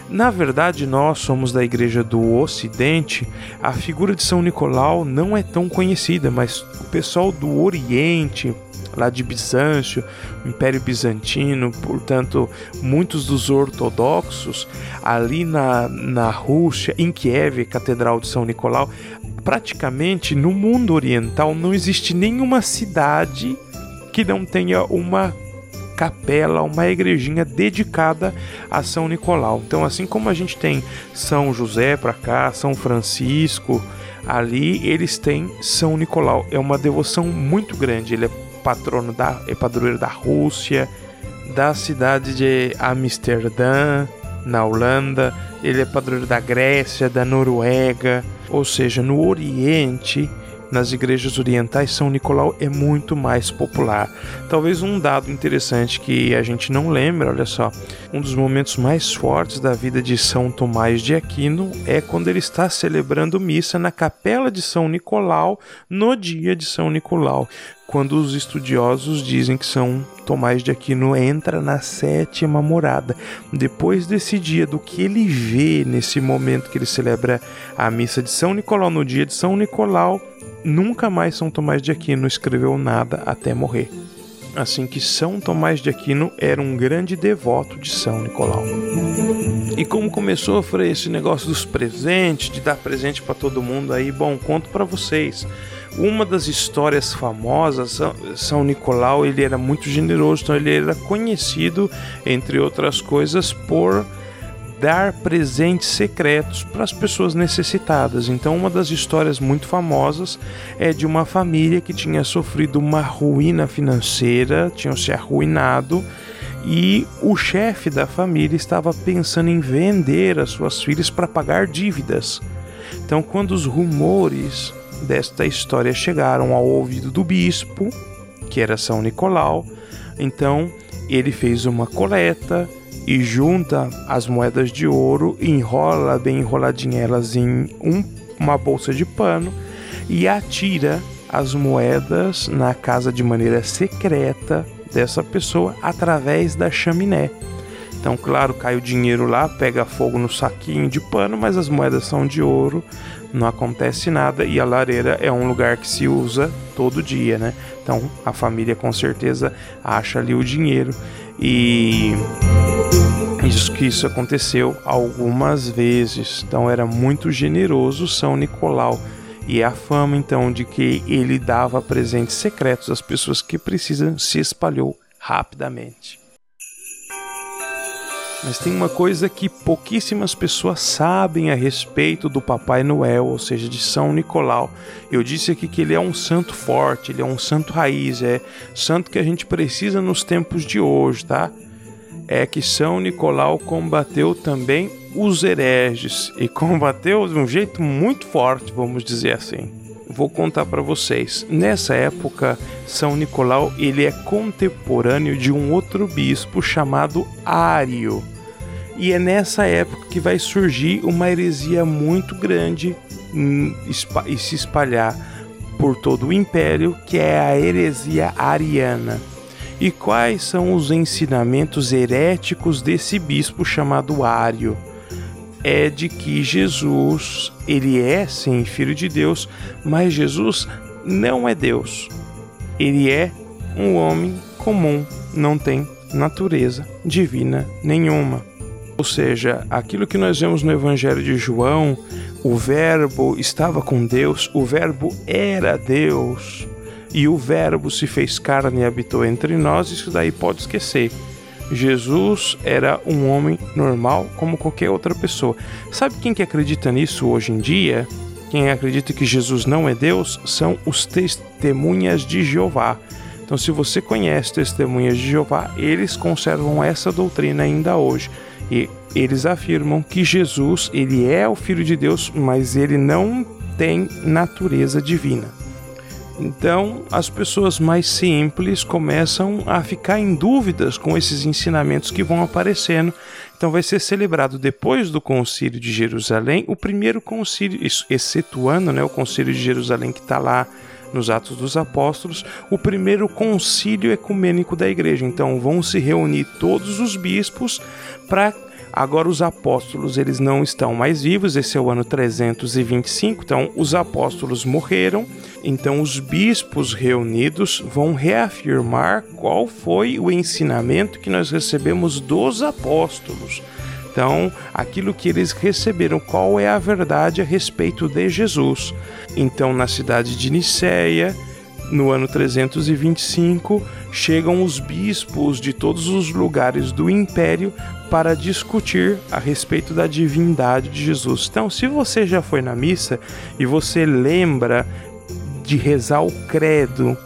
Na verdade, nós somos da Igreja do Ocidente, a figura de São Nicolau não é tão conhecida, mas o pessoal do Oriente, lá de Bizâncio, Império Bizantino, portanto, muitos dos ortodoxos ali na, na Rússia, em Kiev, Catedral de São Nicolau, praticamente no mundo oriental não existe nenhuma cidade que não tenha uma capela, uma igrejinha dedicada a São Nicolau. Então, assim como a gente tem São José para cá, São Francisco, ali eles têm São Nicolau. É uma devoção muito grande. Ele é patrono da é padroeiro da Rússia, da cidade de Amsterdã, na Holanda, ele é padroeiro da Grécia, da Noruega, ou seja, no Oriente, nas igrejas orientais, São Nicolau é muito mais popular. Talvez um dado interessante que a gente não lembra, olha só, um dos momentos mais fortes da vida de São Tomás de Aquino é quando ele está celebrando missa na capela de São Nicolau no dia de São Nicolau quando os estudiosos dizem que São Tomás de Aquino entra na sétima morada. Depois desse dia, do que ele vê nesse momento que ele celebra a missa de São Nicolau, no dia de São Nicolau, nunca mais São Tomás de Aquino escreveu nada até morrer. Assim que São Tomás de Aquino era um grande devoto de São Nicolau. E como começou, Frei, esse negócio dos presentes, de dar presente para todo mundo aí, bom, conto para vocês. Uma das histórias famosas, São Nicolau, ele era muito generoso, então ele era conhecido, entre outras coisas, por dar presentes secretos para as pessoas necessitadas. Então, uma das histórias muito famosas é de uma família que tinha sofrido uma ruína financeira, tinham se arruinado e o chefe da família estava pensando em vender as suas filhas para pagar dívidas. Então, quando os rumores desta história chegaram ao ouvido do bispo, que era São Nicolau. Então ele fez uma coleta e junta as moedas de ouro, enrola bem enroladinha elas em um, uma bolsa de pano e atira as moedas na casa de maneira secreta dessa pessoa através da chaminé. Então, claro, cai o dinheiro lá, pega fogo no saquinho de pano, mas as moedas são de ouro, não acontece nada e a lareira é um lugar que se usa todo dia, né? Então a família com certeza acha ali o dinheiro e isso que isso aconteceu algumas vezes. Então era muito generoso São Nicolau e a fama então de que ele dava presentes secretos às pessoas que precisam se espalhou rapidamente. Mas tem uma coisa que pouquíssimas pessoas sabem a respeito do Papai Noel, ou seja, de São Nicolau. Eu disse aqui que ele é um santo forte, ele é um santo raiz, é santo que a gente precisa nos tempos de hoje, tá? É que São Nicolau combateu também os hereges e combateu de um jeito muito forte, vamos dizer assim. Vou contar para vocês. Nessa época, São Nicolau ele é contemporâneo de um outro bispo chamado Ário. E é nessa época que vai surgir uma heresia muito grande hum, e se espalhar por todo o império, que é a heresia ariana. E quais são os ensinamentos heréticos desse bispo chamado Ário? É de que Jesus, ele é sim filho de Deus, mas Jesus não é Deus. Ele é um homem comum, não tem natureza divina nenhuma. Ou seja, aquilo que nós vemos no Evangelho de João, o Verbo estava com Deus, o Verbo era Deus, e o Verbo se fez carne e habitou entre nós, isso daí pode esquecer. Jesus era um homem normal como qualquer outra pessoa. Sabe quem que acredita nisso hoje em dia? Quem acredita que Jesus não é Deus são os testemunhas de Jeová. Então, se você conhece testemunhas de Jeová, eles conservam essa doutrina ainda hoje. E eles afirmam que Jesus, ele é o filho de Deus, mas ele não tem natureza divina. Então, as pessoas mais simples começam a ficar em dúvidas com esses ensinamentos que vão aparecendo. Então, vai ser celebrado depois do Concílio de Jerusalém, o primeiro concílio, excetuando né, o Concílio de Jerusalém que está lá nos Atos dos Apóstolos, o primeiro concílio ecumênico da igreja. Então, vão se reunir todos os bispos para Agora os apóstolos eles não estão mais vivos, esse é o ano 325, então os apóstolos morreram, então os bispos reunidos vão reafirmar qual foi o ensinamento que nós recebemos dos apóstolos. Então, aquilo que eles receberam, qual é a verdade a respeito de Jesus. Então, na cidade de Niceia, no ano 325, chegam os bispos de todos os lugares do império para discutir a respeito da divindade de Jesus. Então, se você já foi na missa e você lembra de rezar o credo,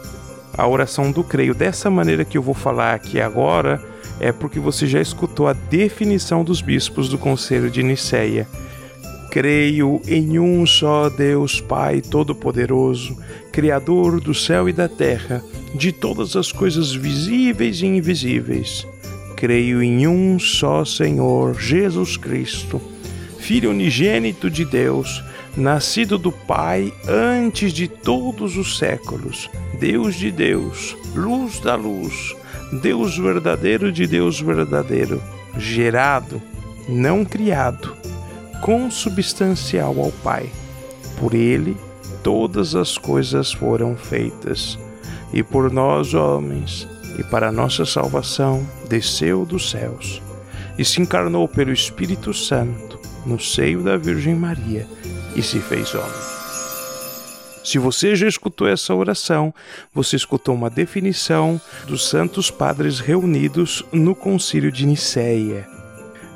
a oração do creio, dessa maneira que eu vou falar aqui agora, é porque você já escutou a definição dos bispos do Conselho de Nicéia. Creio em um só Deus Pai Todo-Poderoso, Criador do céu e da terra, de todas as coisas visíveis e invisíveis. Creio em um só Senhor, Jesus Cristo, Filho unigênito de Deus, nascido do Pai antes de todos os séculos, Deus de Deus, luz da luz, Deus verdadeiro de Deus verdadeiro, gerado, não criado consubstancial ao Pai. Por ele todas as coisas foram feitas, e por nós, homens, e para nossa salvação, desceu dos céus, e se encarnou pelo Espírito Santo no seio da Virgem Maria e se fez homem. Se você já escutou essa oração, você escutou uma definição dos santos padres reunidos no Concílio de Nicéia.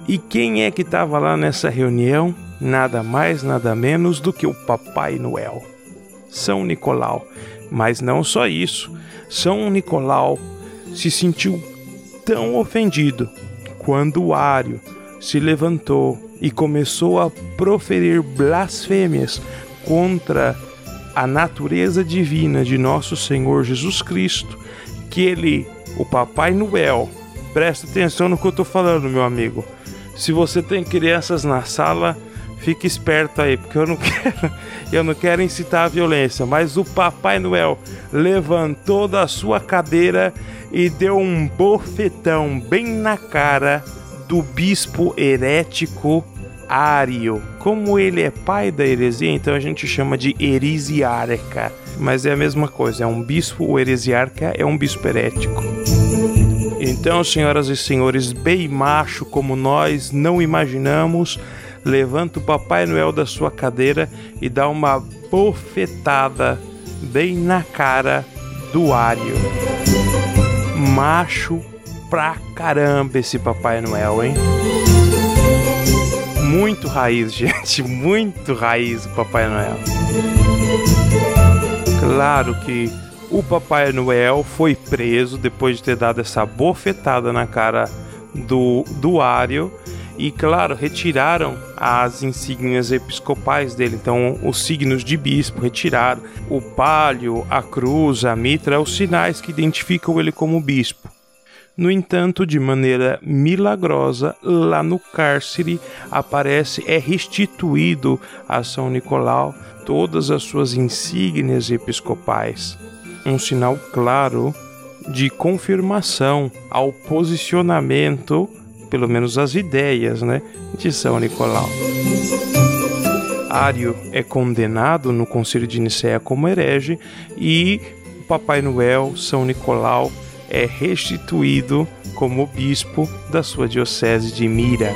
E quem é que estava lá nessa reunião? Nada mais, nada menos do que o Papai Noel, São Nicolau. Mas não só isso, São Nicolau se sentiu tão ofendido quando o Ário se levantou e começou a proferir blasfêmias contra a natureza divina de nosso Senhor Jesus Cristo, que ele, o Papai Noel, presta atenção no que eu estou falando, meu amigo. Se você tem crianças na sala, fique esperto aí, porque eu não quero, eu não quero incitar a violência, mas o Papai Noel levantou da sua cadeira e deu um bofetão bem na cara do bispo herético Ário. Como ele é pai da heresia, então a gente chama de heresiarca. Mas é a mesma coisa, é um bispo, o heresiarca é um bispo herético. Então, senhoras e senhores, bem macho como nós não imaginamos, levanta o Papai Noel da sua cadeira e dá uma bofetada bem na cara do Ario. Macho pra caramba esse Papai Noel, hein? Muito raiz, gente, muito raiz o Papai Noel. Claro que o Papai Noel foi preso depois de ter dado essa bofetada na cara do, do Ario e, claro, retiraram as insígnias episcopais dele. Então, os signos de bispo retiraram. O palio, a cruz, a mitra, os sinais que identificam ele como bispo. No entanto, de maneira milagrosa, lá no cárcere aparece, é restituído a São Nicolau todas as suas insígnias episcopais. Um sinal claro de confirmação ao posicionamento pelo menos as ideias, né, de São Nicolau. Ário é condenado no Concílio de Nicéia como herege e Papai Noel, São Nicolau, é restituído como bispo da sua diocese de Mira.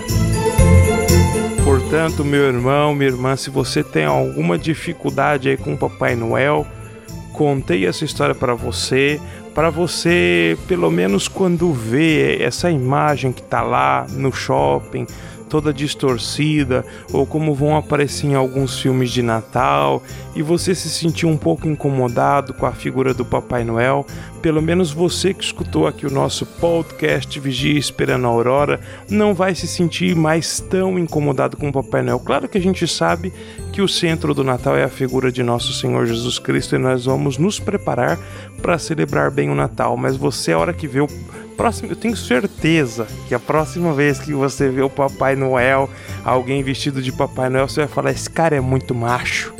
Portanto, meu irmão, minha irmã, se você tem alguma dificuldade aí com Papai Noel, contei essa história para você, para você, pelo menos quando vê essa imagem que está lá no shopping, toda distorcida, ou como vão aparecer em alguns filmes de Natal, e você se sentir um pouco incomodado com a figura do Papai Noel, pelo menos você que escutou aqui o nosso podcast Vigia Esperando a Aurora, não vai se sentir mais tão incomodado com o Papai Noel. Claro que a gente sabe que o centro do Natal é a figura de nosso Senhor Jesus Cristo e nós vamos nos preparar para celebrar bem o Natal, mas você, a hora que vê o próximo, eu tenho certeza que a próxima vez que você vê o Papai Noel, alguém vestido de Papai Noel, você vai falar: esse cara é muito macho.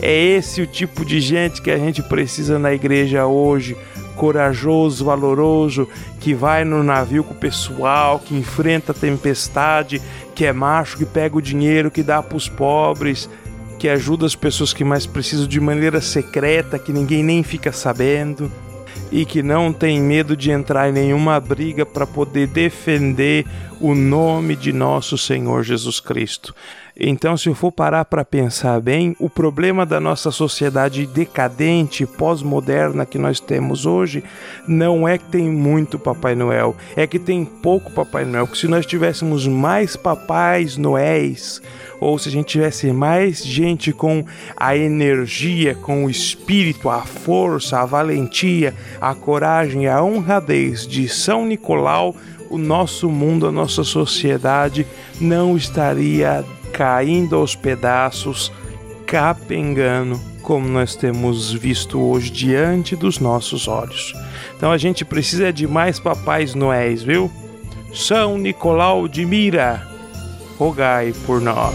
É esse o tipo de gente que a gente precisa na igreja hoje. Corajoso, valoroso, que vai no navio com o pessoal, que enfrenta a tempestade, que é macho, que pega o dinheiro, que dá para os pobres, que ajuda as pessoas que mais precisam de maneira secreta, que ninguém nem fica sabendo e que não tem medo de entrar em nenhuma briga para poder defender o nome de nosso Senhor Jesus Cristo. Então, se eu for parar para pensar bem, o problema da nossa sociedade decadente, pós-moderna que nós temos hoje, não é que tem muito Papai Noel, é que tem pouco Papai Noel. Que se nós tivéssemos mais Papais Noéis, ou se a gente tivesse mais gente com a energia, com o espírito, a força, a valentia, a coragem, a honradez de São Nicolau, o nosso mundo, a nossa sociedade não estaria caindo aos pedaços, capengando, como nós temos visto hoje diante dos nossos olhos. Então a gente precisa de mais papais noéis, viu? São Nicolau de Mira, rogai por nós.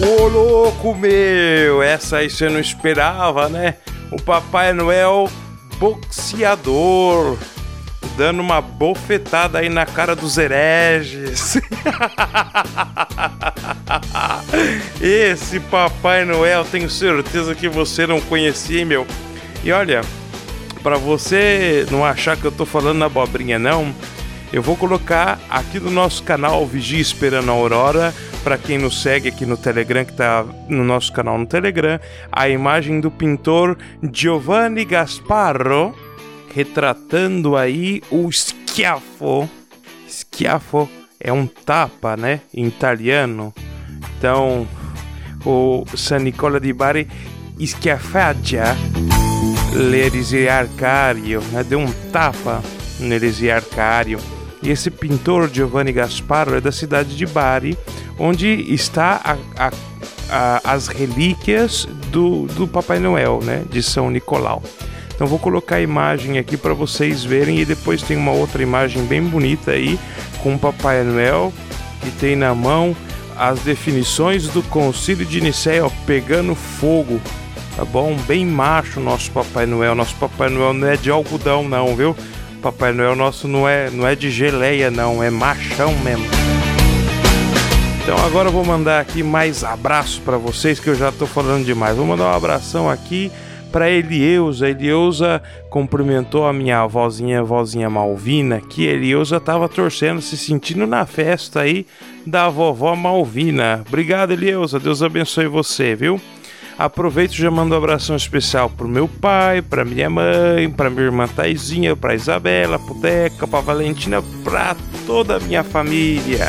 Ô louco meu, essa aí você não esperava, né? O Papai Noel boxeador, dando uma bofetada aí na cara dos hereges. Esse Papai Noel, tenho certeza que você não conhecia, meu. E olha, para você não achar que eu tô falando abobrinha, não, eu vou colocar aqui no nosso canal Vigia Esperando a Aurora, para quem nos segue aqui no Telegram, que tá no nosso canal no Telegram, a imagem do pintor Giovanni Gasparro, retratando aí o schiaffo. Schiaffo é um tapa, né, em italiano. Então, o San Nicola di Bari schiaffaggia l'eresiarcario, né, deu um tapa no eresiarcario. E esse pintor Giovanni Gasparo é da cidade de Bari, onde está a, a, a, as relíquias do, do Papai Noel, né, de São Nicolau. Então vou colocar a imagem aqui para vocês verem e depois tem uma outra imagem bem bonita aí com o Papai Noel que tem na mão as definições do Concílio de Nicéia, pegando fogo. tá bom? Bem macho nosso Papai Noel. Nosso Papai Noel não é de algodão, não, viu? Papai Noel nosso não é, não é de geleia, não, é machão mesmo. Então agora eu vou mandar aqui mais abraço para vocês que eu já tô falando demais. Vou mandar um abração aqui para Elieusa. Elieusa cumprimentou a minha avózinha, avózinha Malvina, que Elieusa tava torcendo, se sentindo na festa aí da vovó Malvina. Obrigado, Elieusa. Deus abençoe você, viu? Aproveito já mando um abração especial pro meu pai, pra minha mãe, pra minha irmã Taizinha, pra Isabela, pro Deca, pra Valentina, pra toda a minha família.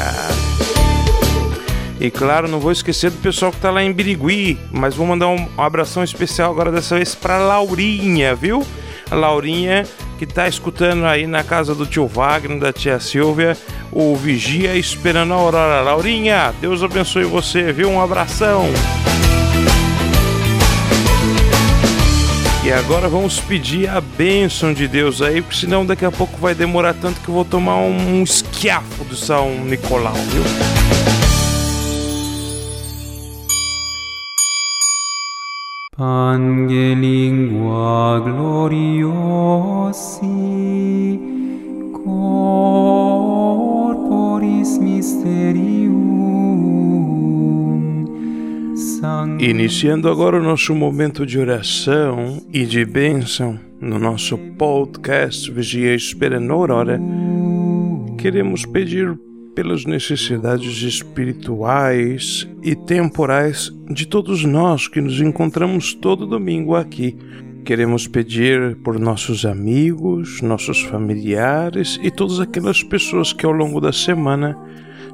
E claro, não vou esquecer do pessoal que tá lá em Birigui, mas vou mandar um abração especial agora dessa vez pra Laurinha, viu? A Laurinha que tá escutando aí na casa do tio Wagner, da tia Silvia, o Vigia esperando a Aurora. Laurinha, Deus abençoe você, viu? Um abração. E agora vamos pedir a bênção de Deus aí, porque senão daqui a pouco vai demorar tanto que eu vou tomar um, um esquiafo do São Nicolau, viu? Pangelingua gloriosi corporis mysterium Iniciando agora o nosso momento de oração e de bênção no nosso podcast Vigia Esperando Aurora, queremos pedir pelas necessidades espirituais e temporais de todos nós que nos encontramos todo domingo aqui. Queremos pedir por nossos amigos, nossos familiares e todas aquelas pessoas que ao longo da semana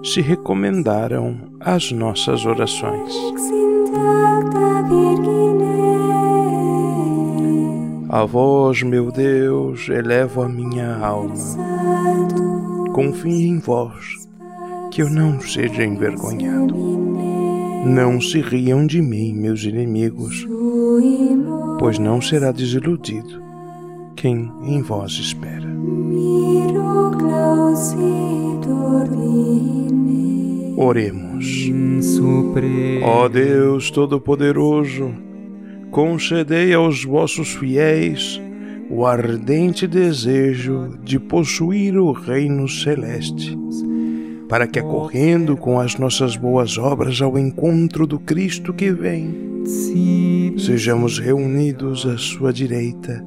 se recomendaram às nossas orações. A vós, meu Deus, elevo a minha alma. Confio em vós que eu não seja envergonhado. Não se riam de mim, meus inimigos, pois não será desiludido quem em vós espera. Oremos. Ó Deus Todo-Poderoso, concedei aos vossos fiéis o ardente desejo de possuir o reino celeste para que, acorrendo com as nossas boas obras ao encontro do Cristo que vem, sejamos reunidos à sua direita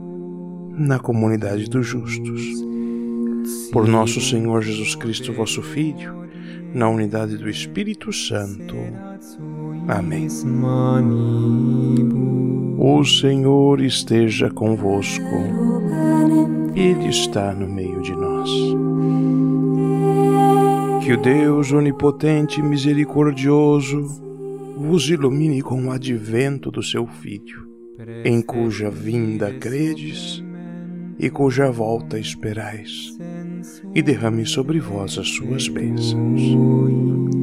na comunidade dos justos. Por nosso Senhor Jesus Cristo, vosso Filho, na unidade do Espírito Santo. Amém. O Senhor esteja convosco, Ele está no meio de nós. Que o Deus onipotente e misericordioso vos ilumine com o advento do seu Filho, em cuja vinda credes e cuja volta esperais, e derrame sobre vós as suas bênçãos.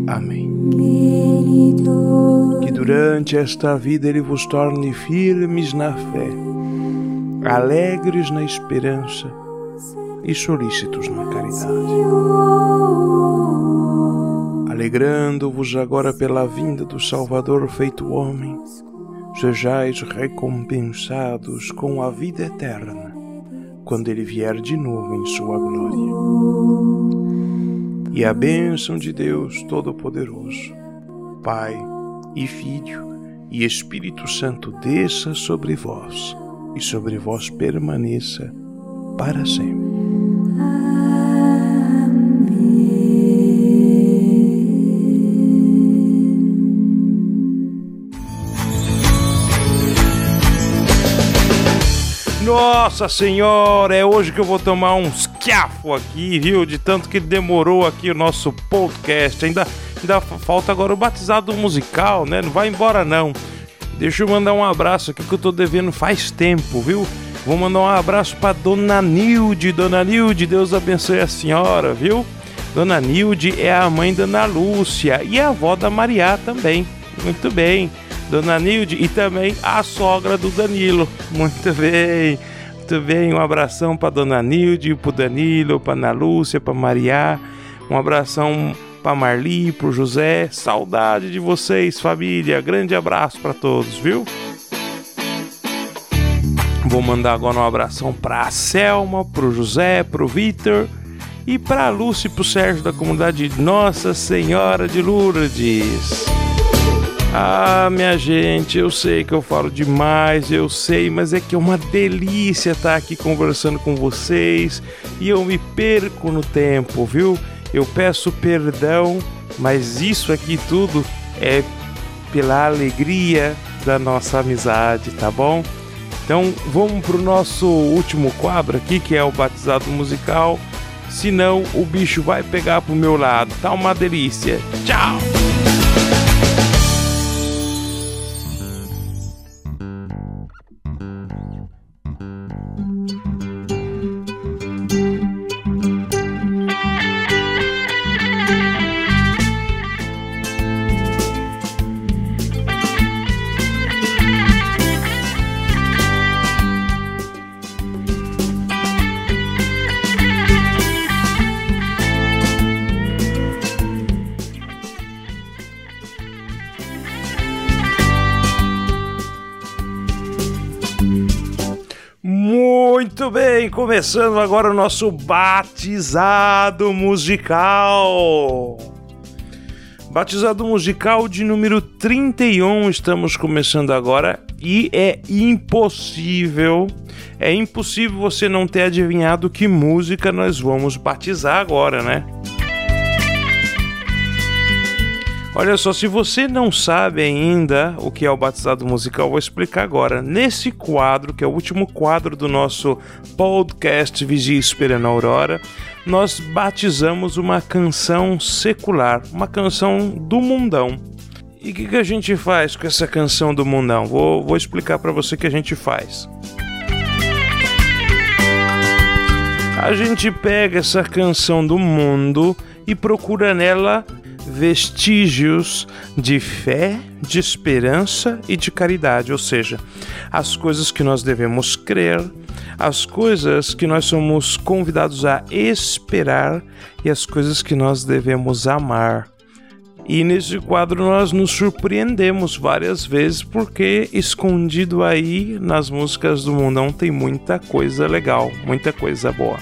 Amém. Que durante esta vida Ele vos torne firmes na fé, alegres na esperança e solícitos na caridade alegrando-vos agora pela vinda do Salvador feito homem, sejais recompensados com a vida eterna, quando ele vier de novo em sua glória. E a bênção de Deus Todo-Poderoso, Pai e Filho e Espírito Santo desça sobre vós e sobre vós permaneça para sempre. Nossa senhora, é hoje que eu vou tomar um esquiafo aqui, viu? De tanto que demorou aqui o nosso podcast. Ainda, ainda falta agora o batizado musical, né? Não vai embora não. Deixa eu mandar um abraço aqui que eu tô devendo faz tempo, viu? Vou mandar um abraço para Dona Nilde. Dona Nilde, Deus abençoe a senhora, viu? Dona Nilde é a mãe da Ana Lúcia e a avó da Maria também. Muito bem. Dona Nilde e também a sogra do Danilo. Muito bem, muito bem. Um abração para Dona Nilde, para Danilo, para Ana Lúcia, para Maria. Um abração para Marli, para José. Saudade de vocês, família. Grande abraço para todos, viu? Vou mandar agora um abração pra Selma, pro José, pro Vitor e pra Lúcia e pro Sérgio da comunidade Nossa Senhora de Lourdes. Ah, minha gente, eu sei que eu falo demais, eu sei, mas é que é uma delícia estar aqui conversando com vocês e eu me perco no tempo, viu? Eu peço perdão, mas isso aqui tudo é pela alegria da nossa amizade, tá bom? Então vamos pro nosso último quadro aqui, que é o batizado musical. Senão o bicho vai pegar pro meu lado. Tá uma delícia. Tchau! Começando agora o nosso batizado musical. Batizado musical de número 31, estamos começando agora e é impossível, é impossível você não ter adivinhado que música nós vamos batizar agora, né? Olha só, se você não sabe ainda o que é o batizado musical, vou explicar agora. Nesse quadro, que é o último quadro do nosso podcast Vigia Esperando a Aurora, nós batizamos uma canção secular, uma canção do mundão. E o que, que, a gente faz com essa canção do mundão? Vou, vou explicar para você o que a gente faz. A gente pega essa canção do mundo e procura nela vestígios de fé, de esperança e de caridade, ou seja, as coisas que nós devemos crer, as coisas que nós somos convidados a esperar e as coisas que nós devemos amar. E nesse quadro nós nos surpreendemos várias vezes porque escondido aí nas músicas do mundão tem muita coisa legal, muita coisa boa.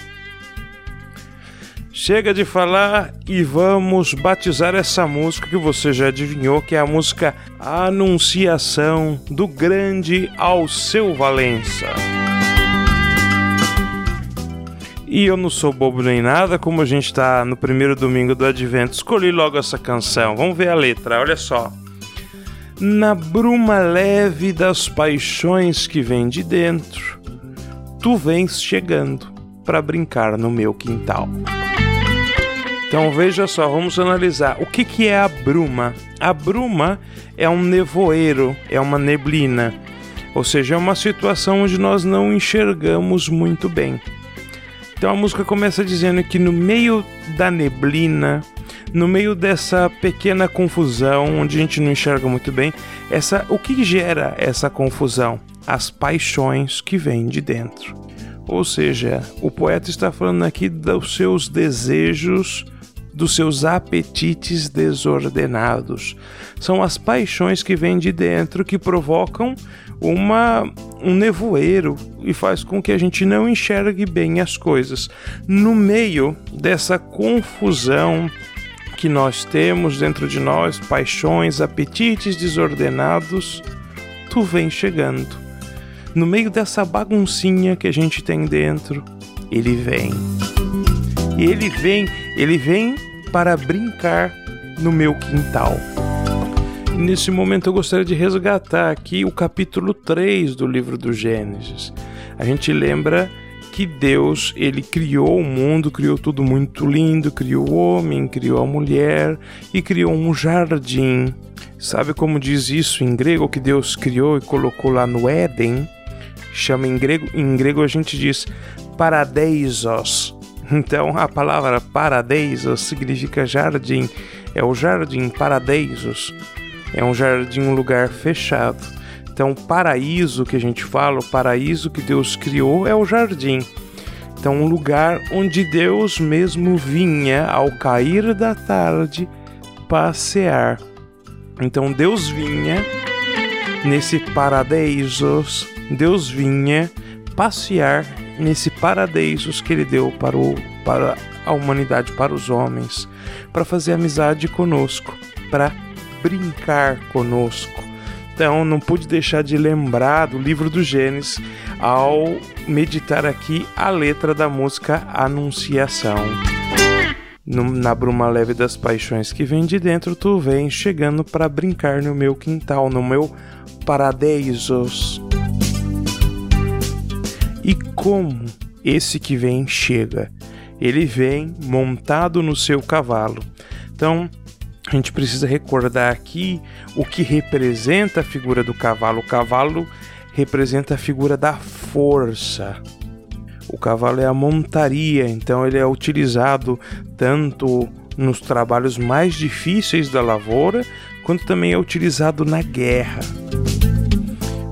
Chega de falar e vamos batizar essa música que você já adivinhou, que é a música Anunciação do Grande Alceu Valença. E eu não sou bobo nem nada, como a gente está no primeiro domingo do Advento, escolhi logo essa canção. Vamos ver a letra, olha só. Na bruma leve das paixões que vem de dentro, tu vens chegando para brincar no meu quintal. Então veja só, vamos analisar o que, que é a bruma. A bruma é um nevoeiro, é uma neblina, ou seja, é uma situação onde nós não enxergamos muito bem. Então a música começa dizendo que no meio da neblina, no meio dessa pequena confusão, onde a gente não enxerga muito bem, essa, o que gera essa confusão? As paixões que vêm de dentro. Ou seja, o poeta está falando aqui dos seus desejos dos seus apetites desordenados. São as paixões que vêm de dentro que provocam uma, um nevoeiro e faz com que a gente não enxergue bem as coisas. No meio dessa confusão que nós temos dentro de nós, paixões, apetites desordenados, tu vem chegando. No meio dessa baguncinha que a gente tem dentro, ele vem. E ele vem, ele vem para brincar no meu quintal. Nesse momento eu gostaria de resgatar aqui o capítulo 3 do livro do Gênesis. A gente lembra que Deus, ele criou o mundo, criou tudo muito lindo, criou o homem, criou a mulher e criou um jardim. Sabe como diz isso em grego que Deus criou e colocou lá no Éden? Chama em grego, em grego a gente diz paradeisos, então a palavra paradiso significa jardim, é o jardim paradeisos, é um jardim, um lugar fechado. Então, paraíso que a gente fala, o paraíso que Deus criou é o jardim. Então, um lugar onde Deus mesmo vinha ao cair da tarde passear. Então, Deus vinha nesse paraísos, Deus vinha passear nesse paraíso que ele deu para, o, para a humanidade, para os homens, para fazer amizade conosco, para brincar conosco. Então, não pude deixar de lembrar do livro do Gênesis ao meditar aqui a letra da música Anunciação. Na bruma leve das paixões que vem de dentro, tu vem chegando para brincar no meu quintal, no meu paraísos. E como esse que vem chega? Ele vem montado no seu cavalo. Então, a gente precisa recordar aqui o que representa a figura do cavalo. O cavalo representa a figura da força, o cavalo é a montaria, então ele é utilizado tanto nos trabalhos mais difíceis da lavoura, quanto também é utilizado na guerra.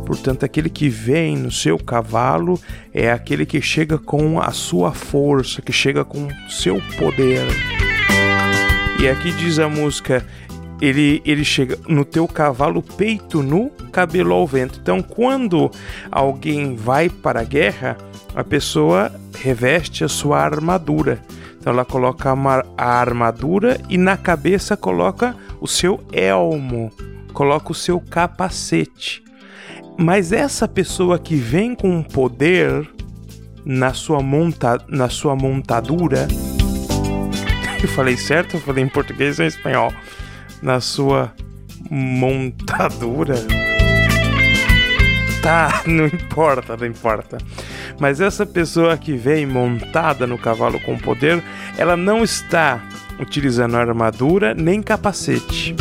Portanto, aquele que vem no seu cavalo é aquele que chega com a sua força, que chega com o seu poder. E aqui diz a música: ele, ele chega no teu cavalo peito nu, cabelo ao vento. Então, quando alguém vai para a guerra, a pessoa reveste a sua armadura. Então ela coloca a armadura e na cabeça coloca o seu elmo, coloca o seu capacete. Mas essa pessoa que vem com poder na sua, monta na sua montadura. Eu falei certo? Eu falei em português ou em espanhol? Na sua montadura. Tá, não importa, não importa. Mas essa pessoa que vem montada no cavalo com poder, ela não está utilizando armadura nem capacete.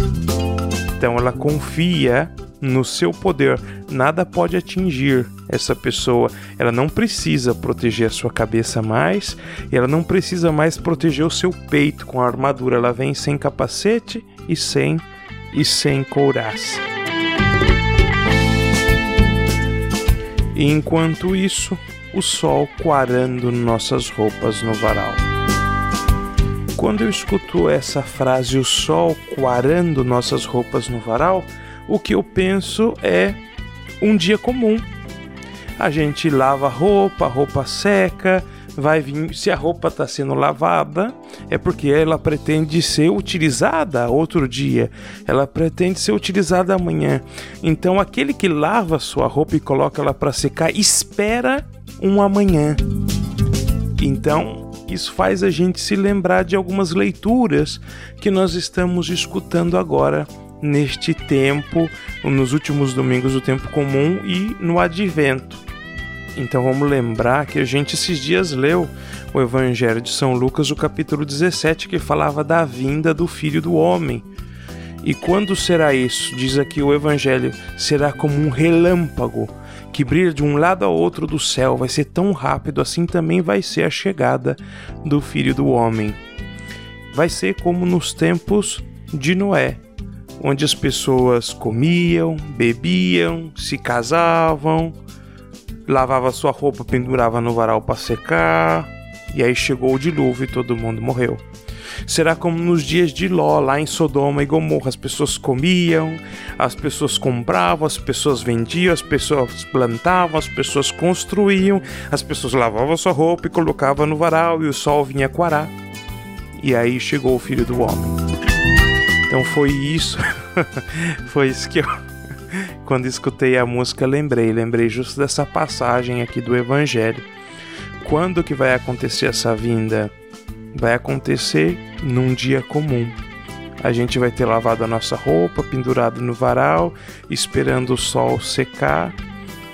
Então ela confia no seu poder. Nada pode atingir essa pessoa. Ela não precisa proteger a sua cabeça mais, e ela não precisa mais proteger o seu peito com a armadura. Ela vem sem capacete e sem e sem couraça. E enquanto isso, o sol quarando nossas roupas no varal. Quando eu escuto essa frase, o sol quarando nossas roupas no varal, o que eu penso é um dia comum. A gente lava roupa, a roupa seca, vai vir. Se a roupa está sendo lavada, é porque ela pretende ser utilizada outro dia, ela pretende ser utilizada amanhã. Então, aquele que lava sua roupa e coloca ela para secar, espera um amanhã. Então, isso faz a gente se lembrar de algumas leituras que nós estamos escutando agora neste tempo, nos últimos domingos do tempo comum e no advento. Então vamos lembrar que a gente esses dias leu o Evangelho de São Lucas, o capítulo 17, que falava da vinda do Filho do Homem. E quando será isso? Diz aqui o Evangelho: será como um relâmpago que brilha de um lado ao outro do céu, vai ser tão rápido, assim também vai ser a chegada do Filho do Homem. Vai ser como nos tempos de Noé, onde as pessoas comiam, bebiam, se casavam, lavava sua roupa, pendurava no varal para secar, e aí chegou o dilúvio e todo mundo morreu. Será como nos dias de Ló, lá em Sodoma e Gomorra. As pessoas comiam, as pessoas compravam, as pessoas vendiam, as pessoas plantavam, as pessoas construíam, as pessoas lavavam sua roupa e colocavam no varal e o sol vinha quarar. E aí chegou o filho do homem. Então foi isso, foi isso que eu, quando escutei a música, lembrei. Lembrei justo dessa passagem aqui do Evangelho. Quando que vai acontecer essa vinda? vai acontecer num dia comum. A gente vai ter lavado a nossa roupa, pendurado no varal, esperando o sol secar,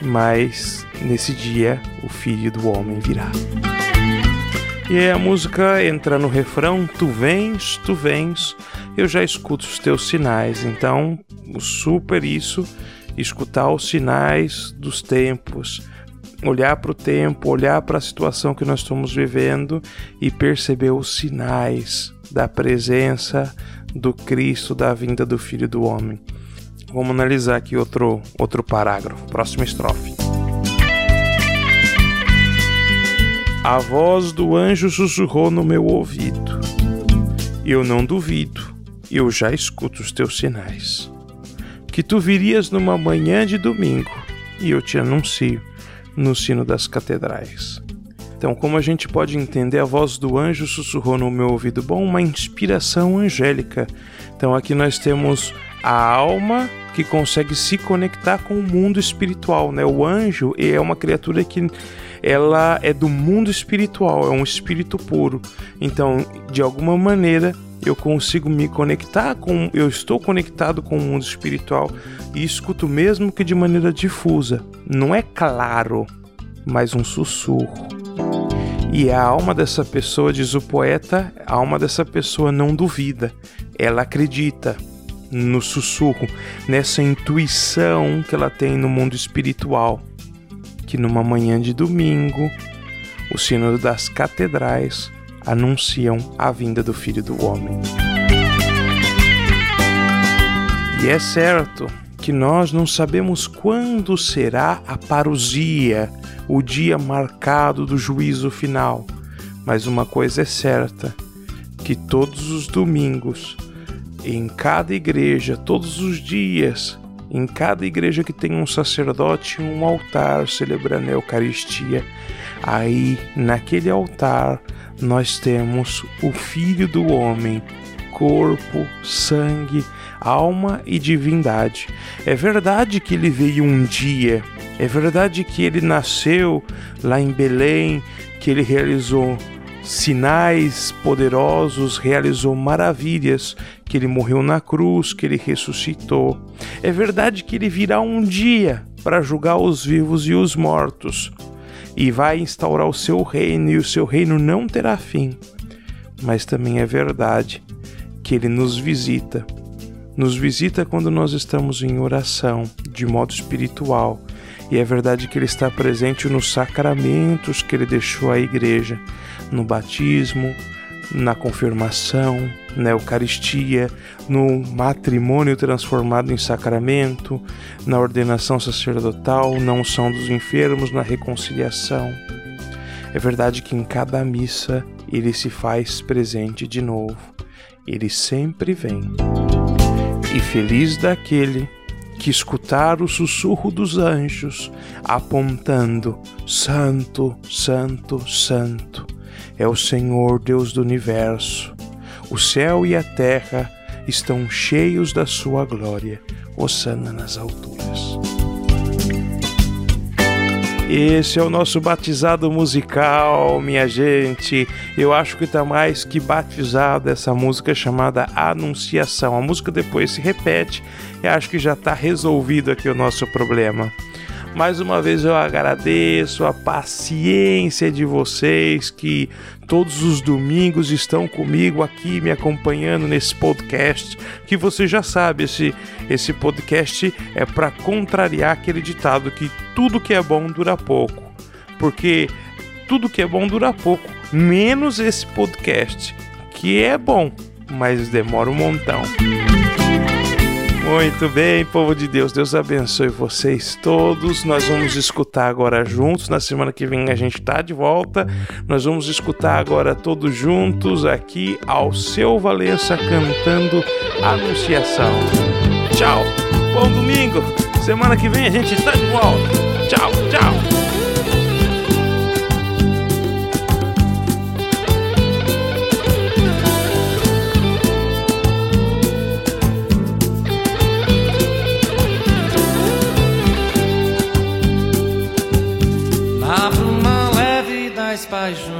mas nesse dia o filho do homem virá. E aí a música entra no refrão: Tu vens, tu vens, eu já escuto os teus sinais. Então, super isso, escutar os sinais dos tempos, olhar para o tempo, olhar para a situação que nós estamos vivendo e perceber os sinais da presença do Cristo, da vinda do Filho do Homem. Vamos analisar aqui outro, outro parágrafo, próxima estrofe. A voz do anjo sussurrou no meu ouvido. Eu não duvido, eu já escuto os teus sinais. Que tu virias numa manhã de domingo, e eu te anuncio no sino das catedrais. Então, como a gente pode entender, a voz do anjo sussurrou no meu ouvido bom uma inspiração angélica. Então, aqui nós temos a alma que consegue se conectar com o mundo espiritual, né? O anjo é uma criatura que ela é do mundo espiritual, é um espírito puro. Então, de alguma maneira, eu consigo me conectar com, eu estou conectado com o mundo espiritual e escuto mesmo que de maneira difusa. Não é claro, mas um sussurro. E a alma dessa pessoa, diz o poeta, a alma dessa pessoa não duvida, ela acredita no sussurro, nessa intuição que ela tem no mundo espiritual que numa manhã de domingo, o sino das catedrais anunciam a vinda do Filho do Homem. E é certo que nós não sabemos quando será a parousia, o dia marcado do juízo final, mas uma coisa é certa, que todos os domingos, em cada igreja, todos os dias, em cada igreja que tem um sacerdote, um altar celebrando a Eucaristia, aí naquele altar nós temos o Filho do Homem, corpo, sangue, alma e divindade. É verdade que ele veio um dia, é verdade que ele nasceu lá em Belém, que ele realizou sinais poderosos, realizou maravilhas, que ele morreu na cruz, que ele ressuscitou. É verdade que ele virá um dia para julgar os vivos e os mortos e vai instaurar o seu reino e o seu reino não terá fim. Mas também é verdade que ele nos visita. Nos visita quando nós estamos em oração, de modo espiritual, e é verdade que ele está presente nos sacramentos que ele deixou à igreja, no batismo, na confirmação, na Eucaristia, no matrimônio transformado em sacramento, na ordenação sacerdotal, na unção dos enfermos, na reconciliação. É verdade que em cada missa ele se faz presente de novo. Ele sempre vem. E feliz daquele que escutar o sussurro dos anjos apontando: Santo, Santo, Santo é o Senhor Deus do universo. O céu e a terra estão cheios da sua glória. Osana nas alturas. Esse é o nosso batizado musical, minha gente. Eu acho que está mais que batizado essa música chamada Anunciação. A música depois se repete e acho que já está resolvido aqui o nosso problema. Mais uma vez eu agradeço a paciência de vocês que todos os domingos estão comigo aqui me acompanhando nesse podcast. Que você já sabe, esse, esse podcast é para contrariar aquele ditado que tudo que é bom dura pouco. Porque tudo que é bom dura pouco, menos esse podcast, que é bom, mas demora um montão. Muito bem, povo de Deus, Deus abençoe vocês todos. Nós vamos escutar agora juntos. Na semana que vem a gente tá de volta. Nós vamos escutar agora todos juntos aqui ao seu Valença cantando Anunciação. Tchau, bom domingo. Semana que vem a gente está de volta. Tchau, tchau. Paixões